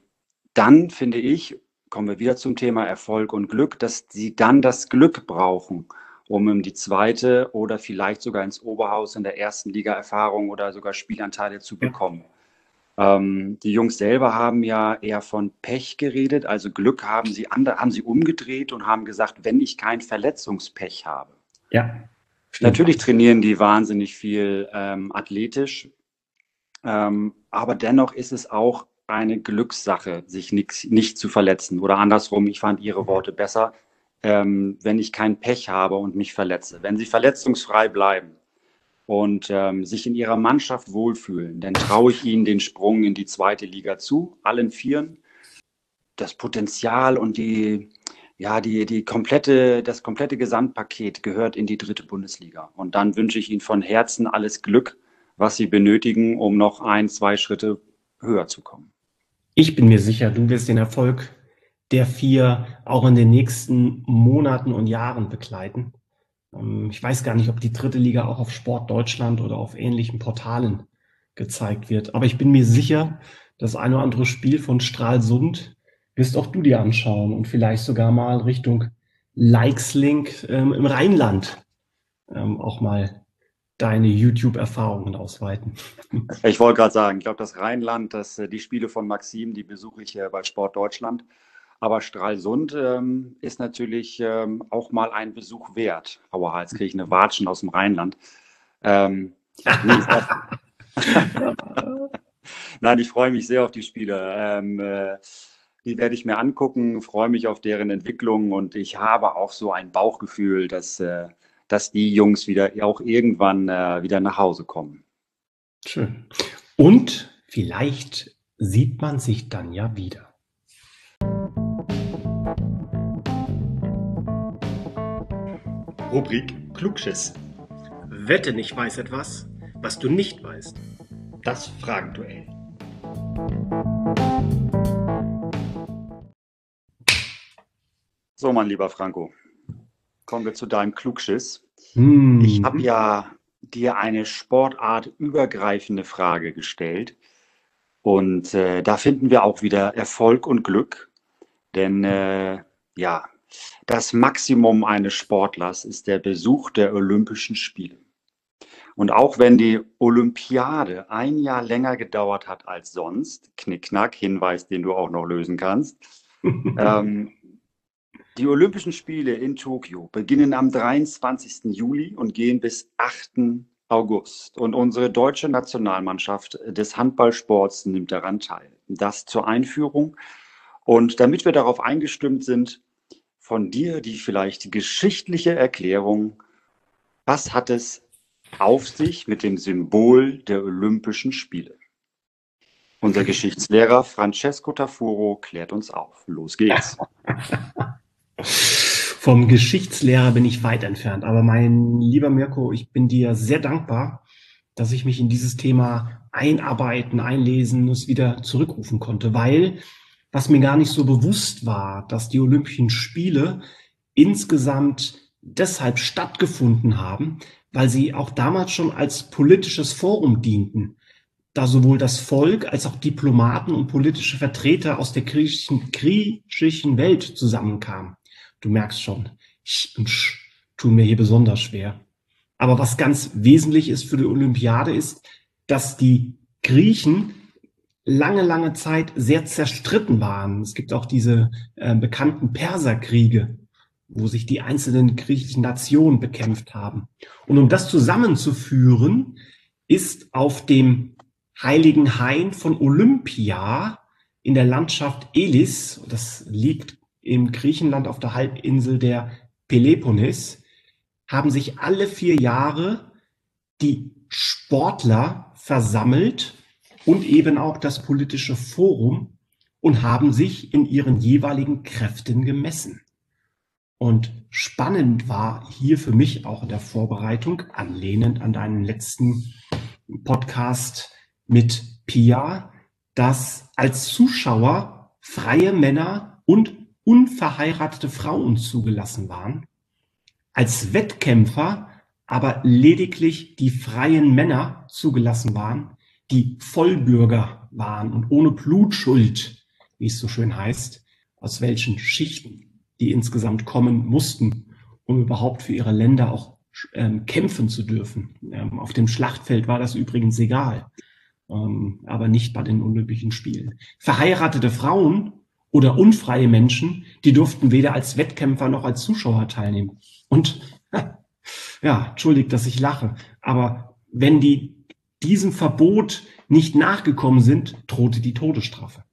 dann finde ich, kommen wir wieder zum Thema Erfolg und Glück, dass sie dann das Glück brauchen um in die zweite oder vielleicht sogar ins Oberhaus in der ersten Liga Erfahrung oder sogar Spielanteile zu bekommen. Ja. Ähm, die Jungs selber haben ja eher von Pech geredet, also Glück haben sie, andere, haben sie umgedreht und haben gesagt, wenn ich kein Verletzungspech habe. Ja. Natürlich trainieren die wahnsinnig viel ähm, athletisch, ähm, aber dennoch ist es auch eine Glückssache, sich nicht, nicht zu verletzen. Oder andersrum, ich fand Ihre Worte besser, ähm, wenn ich kein Pech habe und mich verletze. Wenn sie verletzungsfrei bleiben und ähm, sich in ihrer Mannschaft wohlfühlen, dann traue ich ihnen den Sprung in die zweite Liga zu, allen Vieren. Das Potenzial und die, ja, die, die komplette, das komplette Gesamtpaket gehört in die dritte Bundesliga. Und dann wünsche ich ihnen von Herzen alles Glück, was sie benötigen, um noch ein, zwei Schritte höher zu kommen. Ich bin mir sicher, du wirst den Erfolg der vier auch in den nächsten Monaten und Jahren begleiten. Ähm, ich weiß gar nicht, ob die dritte Liga auch auf Sport Deutschland oder auf ähnlichen Portalen gezeigt wird. Aber ich bin mir sicher, das eine oder andere Spiel von Stralsund wirst auch du dir anschauen und vielleicht sogar mal Richtung Likeslink ähm, im Rheinland ähm, auch mal deine YouTube-Erfahrungen ausweiten. Ich wollte gerade sagen, ich glaube, das Rheinland, das, äh, die Spiele von Maxim, die besuche ich bei Sport Deutschland. Aber Stralsund ähm, ist natürlich ähm, auch mal ein Besuch wert. Kriege ich eine Watschen aus dem Rheinland. Ähm, (laughs) Nein, ich freue mich sehr auf die Spiele. Ähm, äh, die werde ich mir angucken, freue mich auf deren Entwicklung und ich habe auch so ein Bauchgefühl, dass, äh, dass die Jungs wieder auch irgendwann äh, wieder nach Hause kommen. Schön. Und vielleicht sieht man sich dann ja wieder. Rubrik Klugschiss. Wette nicht weiß etwas, was du nicht weißt. Das Fragenduell. So, mein lieber Franco, kommen wir zu deinem Klugschiss. Hm. Ich habe ja dir eine sportartübergreifende Frage gestellt. Und äh, da finden wir auch wieder Erfolg und Glück. Denn äh, ja, das Maximum eines Sportlers ist der Besuch der Olympischen Spiele. Und auch wenn die Olympiade ein Jahr länger gedauert hat als sonst, Knickknack, Hinweis, den du auch noch lösen kannst, (laughs) ähm, die Olympischen Spiele in Tokio beginnen am 23. Juli und gehen bis 8. August. Und unsere deutsche Nationalmannschaft des Handballsports nimmt daran teil. Das zur Einführung. Und damit wir darauf eingestimmt sind, von dir die vielleicht geschichtliche Erklärung, was hat es auf sich mit dem Symbol der Olympischen Spiele? Unser Geschichtslehrer Francesco Tafuro klärt uns auf. Los geht's. (laughs) Vom Geschichtslehrer bin ich weit entfernt, aber mein lieber Mirko, ich bin dir sehr dankbar, dass ich mich in dieses Thema einarbeiten, einlesen, es wieder zurückrufen konnte, weil was mir gar nicht so bewusst war, dass die Olympischen Spiele insgesamt deshalb stattgefunden haben, weil sie auch damals schon als politisches Forum dienten, da sowohl das Volk als auch Diplomaten und politische Vertreter aus der griechischen, griechischen Welt zusammenkamen. Du merkst schon, Sch und Sch tun mir hier besonders schwer. Aber was ganz wesentlich ist für die Olympiade ist, dass die Griechen lange, lange Zeit sehr zerstritten waren. Es gibt auch diese äh, bekannten Perserkriege, wo sich die einzelnen griechischen Nationen bekämpft haben. Und um das zusammenzuführen, ist auf dem heiligen Hain von Olympia in der Landschaft Elis, das liegt im Griechenland auf der Halbinsel der Peloponnes, haben sich alle vier Jahre die Sportler versammelt und eben auch das politische Forum und haben sich in ihren jeweiligen Kräften gemessen. Und spannend war hier für mich auch in der Vorbereitung, anlehnend an deinen letzten Podcast mit Pia, dass als Zuschauer freie Männer und unverheiratete Frauen zugelassen waren, als Wettkämpfer aber lediglich die freien Männer zugelassen waren, die Vollbürger waren und ohne Blutschuld, wie es so schön heißt, aus welchen Schichten die insgesamt kommen mussten, um überhaupt für ihre Länder auch ähm, kämpfen zu dürfen. Ähm, auf dem Schlachtfeld war das übrigens egal, ähm, aber nicht bei den Olympischen Spielen. Verheiratete Frauen oder unfreie Menschen, die durften weder als Wettkämpfer noch als Zuschauer teilnehmen. Und (laughs) ja, entschuldigt, dass ich lache, aber wenn die diesem Verbot nicht nachgekommen sind, drohte die Todesstrafe.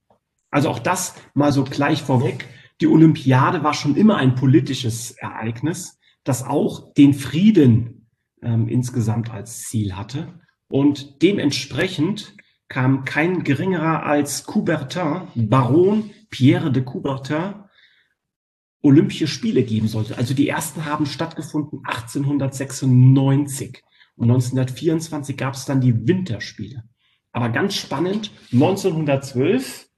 Also auch das mal so gleich vorweg. Die Olympiade war schon immer ein politisches Ereignis, das auch den Frieden ähm, insgesamt als Ziel hatte. Und dementsprechend kam kein geringerer als Coubertin, Baron Pierre de Coubertin, Olympische Spiele geben sollte. Also die ersten haben stattgefunden 1896 und 1924 gab es dann die Winterspiele. Aber ganz spannend, 1912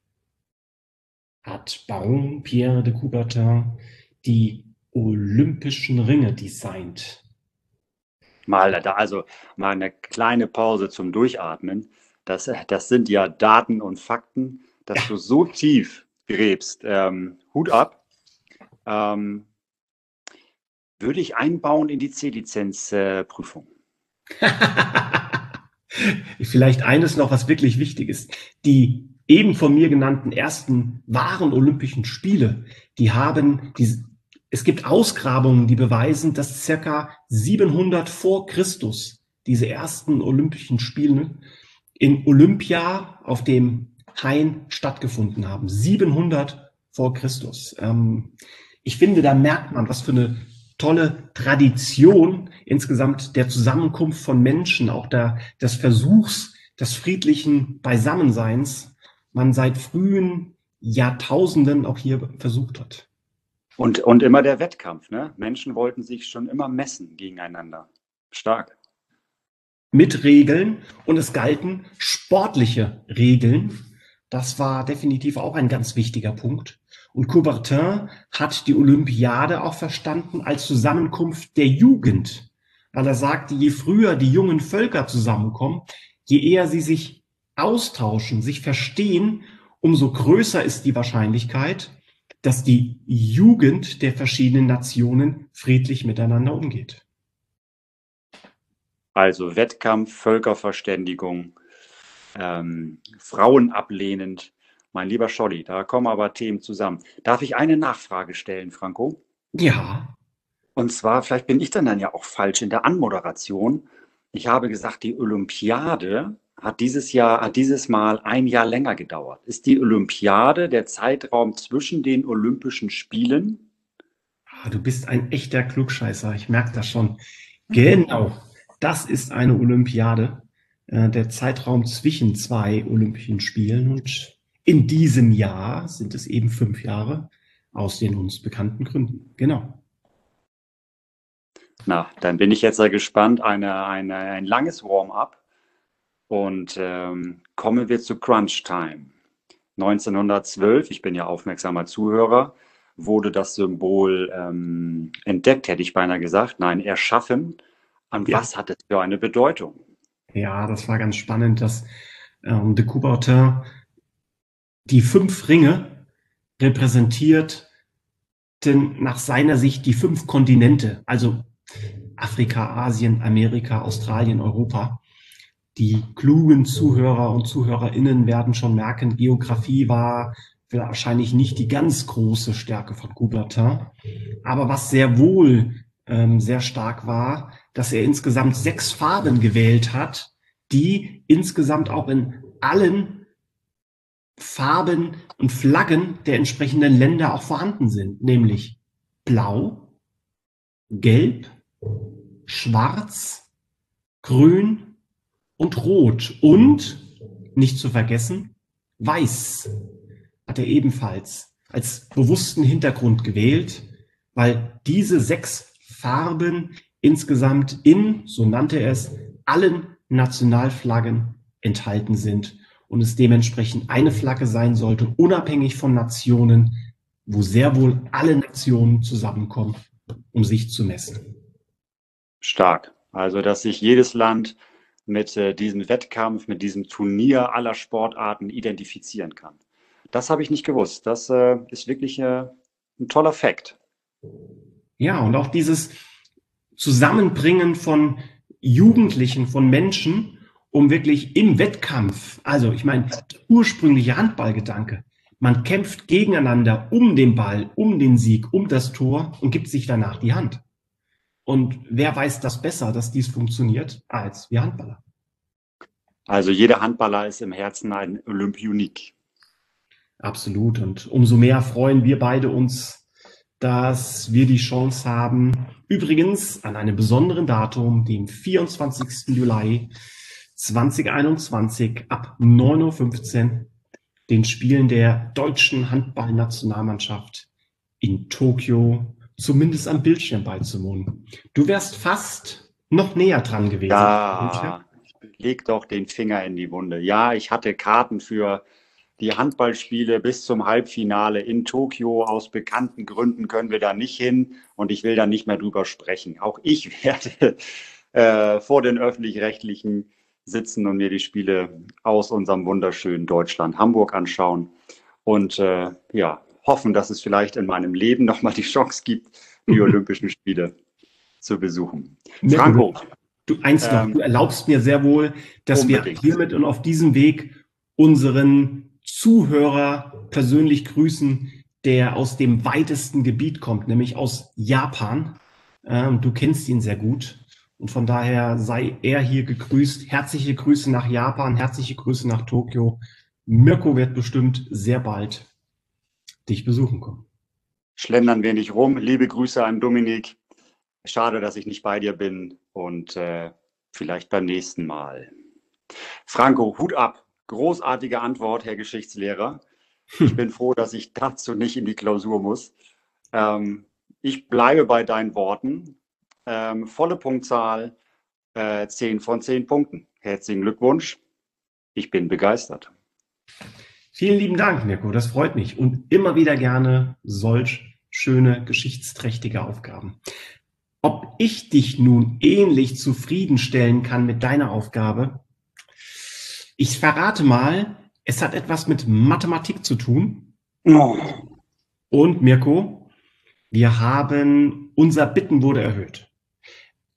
hat Baron Pierre de Coubertin die Olympischen Ringe designt. Mal da, also mal eine kleine Pause zum Durchatmen. Das, das sind ja Daten und Fakten, dass ja. du so tief gräbst. Ähm, Hut ab. Ähm, würde ich einbauen in die C-Lizenz-Prüfung. (laughs) Vielleicht eines noch, was wirklich wichtig ist. Die eben von mir genannten ersten wahren Olympischen Spiele, die haben, die, es gibt Ausgrabungen, die beweisen, dass circa 700 vor Christus diese ersten Olympischen Spiele in Olympia auf dem Hain stattgefunden haben. 700 vor Christus. Ähm, ich finde, da merkt man, was für eine tolle Tradition insgesamt der Zusammenkunft von Menschen, auch der, des Versuchs des friedlichen Beisammenseins, man seit frühen Jahrtausenden auch hier versucht hat. Und, und immer der Wettkampf. Ne? Menschen wollten sich schon immer messen gegeneinander. Stark. Mit Regeln und es galten sportliche Regeln. Das war definitiv auch ein ganz wichtiger Punkt. Und Coubertin hat die Olympiade auch verstanden als Zusammenkunft der Jugend, weil er sagte, je früher die jungen Völker zusammenkommen, je eher sie sich austauschen, sich verstehen, umso größer ist die Wahrscheinlichkeit, dass die Jugend der verschiedenen Nationen friedlich miteinander umgeht. Also Wettkampf, Völkerverständigung, ähm, Frauen ablehnend. Mein lieber Scholli, da kommen aber Themen zusammen. Darf ich eine Nachfrage stellen, Franco? Ja. Und zwar, vielleicht bin ich dann, dann ja auch falsch in der Anmoderation. Ich habe gesagt, die Olympiade hat dieses Jahr, hat dieses Mal ein Jahr länger gedauert. Ist die Olympiade der Zeitraum zwischen den Olympischen Spielen? Ah, du bist ein echter Klugscheißer, ich merke das schon. Genau, das ist eine Olympiade, äh, der Zeitraum zwischen zwei Olympischen Spielen. Und in diesem Jahr sind es eben fünf Jahre aus den uns bekannten Gründen. Genau. Na, dann bin ich jetzt sehr gespannt. Eine, eine, ein langes Warm-up und ähm, kommen wir zu Crunch Time. 1912, ich bin ja aufmerksamer Zuhörer, wurde das Symbol ähm, entdeckt, hätte ich beinahe gesagt. Nein, erschaffen. Und ja. was hat es für eine Bedeutung? Ja, das war ganz spannend, dass ähm, de Coubertin die fünf Ringe repräsentiert denn nach seiner Sicht die fünf Kontinente, also Afrika, Asien, Amerika, Australien, Europa. Die klugen Zuhörer und Zuhörerinnen werden schon merken, Geografie war wahrscheinlich nicht die ganz große Stärke von Coubertin. Aber was sehr wohl ähm, sehr stark war, dass er insgesamt sechs Farben gewählt hat, die insgesamt auch in allen Farben und Flaggen der entsprechenden Länder auch vorhanden sind, nämlich blau, gelb, schwarz, grün, und Rot. Und, nicht zu vergessen, Weiß hat er ebenfalls als bewussten Hintergrund gewählt, weil diese sechs Farben insgesamt in, so nannte er es, allen Nationalflaggen enthalten sind und es dementsprechend eine Flagge sein sollte, unabhängig von Nationen, wo sehr wohl alle Nationen zusammenkommen, um sich zu messen. Stark. Also, dass sich jedes Land mit äh, diesem Wettkampf, mit diesem Turnier aller Sportarten identifizieren kann. Das habe ich nicht gewusst. Das äh, ist wirklich äh, ein toller Fakt. Ja, und auch dieses Zusammenbringen von Jugendlichen, von Menschen, um wirklich im Wettkampf, also ich meine, ursprüngliche Handballgedanke, man kämpft gegeneinander um den Ball, um den Sieg, um das Tor und gibt sich danach die Hand. Und wer weiß das besser, dass dies funktioniert, als wir Handballer? Also jeder Handballer ist im Herzen ein Olympionik. Absolut. Und umso mehr freuen wir beide uns, dass wir die Chance haben, übrigens an einem besonderen Datum, dem 24. Juli 2021 ab 9.15 Uhr, den Spielen der deutschen Handballnationalmannschaft in Tokio zumindest am Bildschirm beizuwohnen. Du wärst fast noch näher dran gewesen. Ja, leg doch den Finger in die Wunde. Ja, ich hatte Karten für die Handballspiele bis zum Halbfinale in Tokio. Aus bekannten Gründen können wir da nicht hin und ich will da nicht mehr drüber sprechen. Auch ich (laughs) werde äh, vor den öffentlich-rechtlichen sitzen und mir die Spiele aus unserem wunderschönen Deutschland Hamburg anschauen. Und äh, ja, hoffen, dass es vielleicht in meinem Leben nochmal die Chance gibt, die Olympischen Spiele zu besuchen. Franco. Du, eins noch, ähm, du erlaubst mir sehr wohl, dass unbedingt. wir hiermit und auf diesem Weg unseren Zuhörer persönlich grüßen, der aus dem weitesten Gebiet kommt, nämlich aus Japan. Ähm, du kennst ihn sehr gut. Und von daher sei er hier gegrüßt. Herzliche Grüße nach Japan, herzliche Grüße nach Tokio. Mirko wird bestimmt sehr bald dich besuchen kommen. Schlendern wir nicht rum. Liebe Grüße an Dominik. Schade, dass ich nicht bei dir bin und äh, vielleicht beim nächsten Mal. Franco, Hut ab. Großartige Antwort, Herr Geschichtslehrer. Ich bin froh, dass ich dazu nicht in die Klausur muss. Ähm, ich bleibe bei deinen Worten. Ähm, volle Punktzahl, äh, 10 von 10 Punkten. Herzlichen Glückwunsch. Ich bin begeistert. Vielen lieben Dank, Mirko. Das freut mich. Und immer wieder gerne solch schöne, geschichtsträchtige Aufgaben. Ob ich dich nun ähnlich zufriedenstellen kann mit deiner Aufgabe? Ich verrate mal, es hat etwas mit Mathematik zu tun. Oh. Und Mirko, wir haben, unser Bitten wurde erhöht.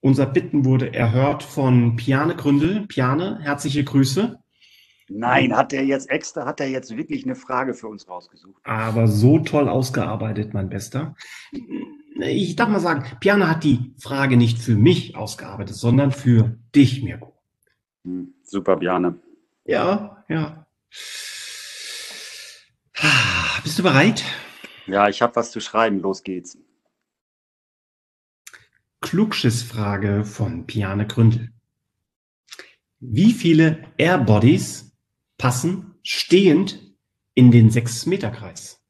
Unser Bitten wurde erhört von Piane Gründel. Piane, herzliche Grüße. Nein, hat er jetzt extra, hat er jetzt wirklich eine Frage für uns rausgesucht? Aber so toll ausgearbeitet, mein Bester. Ich darf mal sagen, Piane hat die Frage nicht für mich ausgearbeitet, sondern für dich, Mirko. Hm, super, Bjane. Ja, ja. Ah, Bist du bereit? Ja, ich habe was zu schreiben. Los geht's. Klugschissfrage von Piane Gründel. Wie viele Airbodies passen stehend in den 6-Meter-Kreis?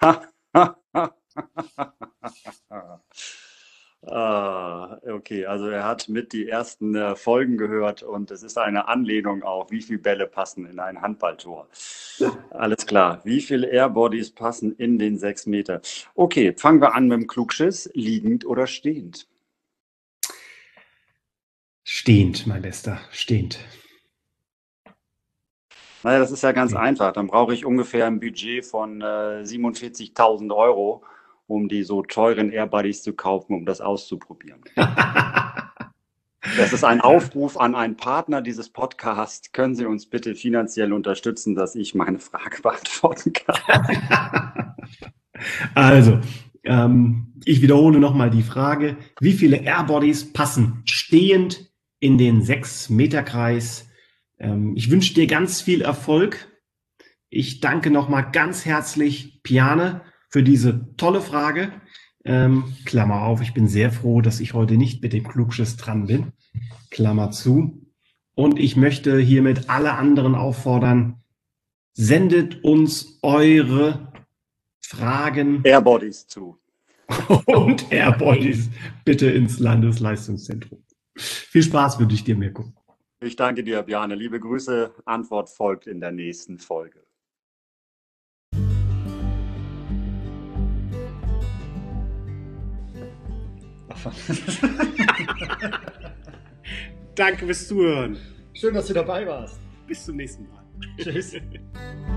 (laughs) Ah, okay, also er hat mit die ersten äh, Folgen gehört und es ist eine Anlehnung auch, wie viele Bälle passen in ein Handballtor. (laughs) Alles klar. Wie viele Airbodies passen in den sechs Meter? Okay, fangen wir an mit dem Klugschiss. Liegend oder stehend? Stehend, mein Bester, stehend. Naja, das ist ja ganz einfach. Dann brauche ich ungefähr ein Budget von äh, 47.000 Euro, um die so teuren Airbuddies zu kaufen, um das auszuprobieren. (laughs) Das ist ein Aufruf an einen Partner dieses Podcasts. Können Sie uns bitte finanziell unterstützen, dass ich meine Frage (laughs) beantworten kann? (laughs) Also, ähm, ich wiederhole nochmal die Frage. Wie viele Airbodies passen stehend in den 6-Meter-Kreis? Ähm, ich wünsche dir ganz viel Erfolg. Ich danke nochmal ganz herzlich Piane für diese tolle Frage. Ähm, Klammer auf, ich bin sehr froh, dass ich heute nicht mit dem Klugschiss dran bin. Klammer zu. Und ich möchte hiermit alle anderen auffordern, sendet uns eure Fragen Airbodies zu. (laughs) und Airbodies bitte ins Landesleistungszentrum. Viel Spaß wünsche ich dir, Mirko. Ich danke dir, Bjane. Liebe Grüße. Antwort folgt in der nächsten Folge. (laughs) Danke fürs Zuhören. Schön, dass du dabei warst. Bis zum nächsten Mal. Tschüss. (laughs)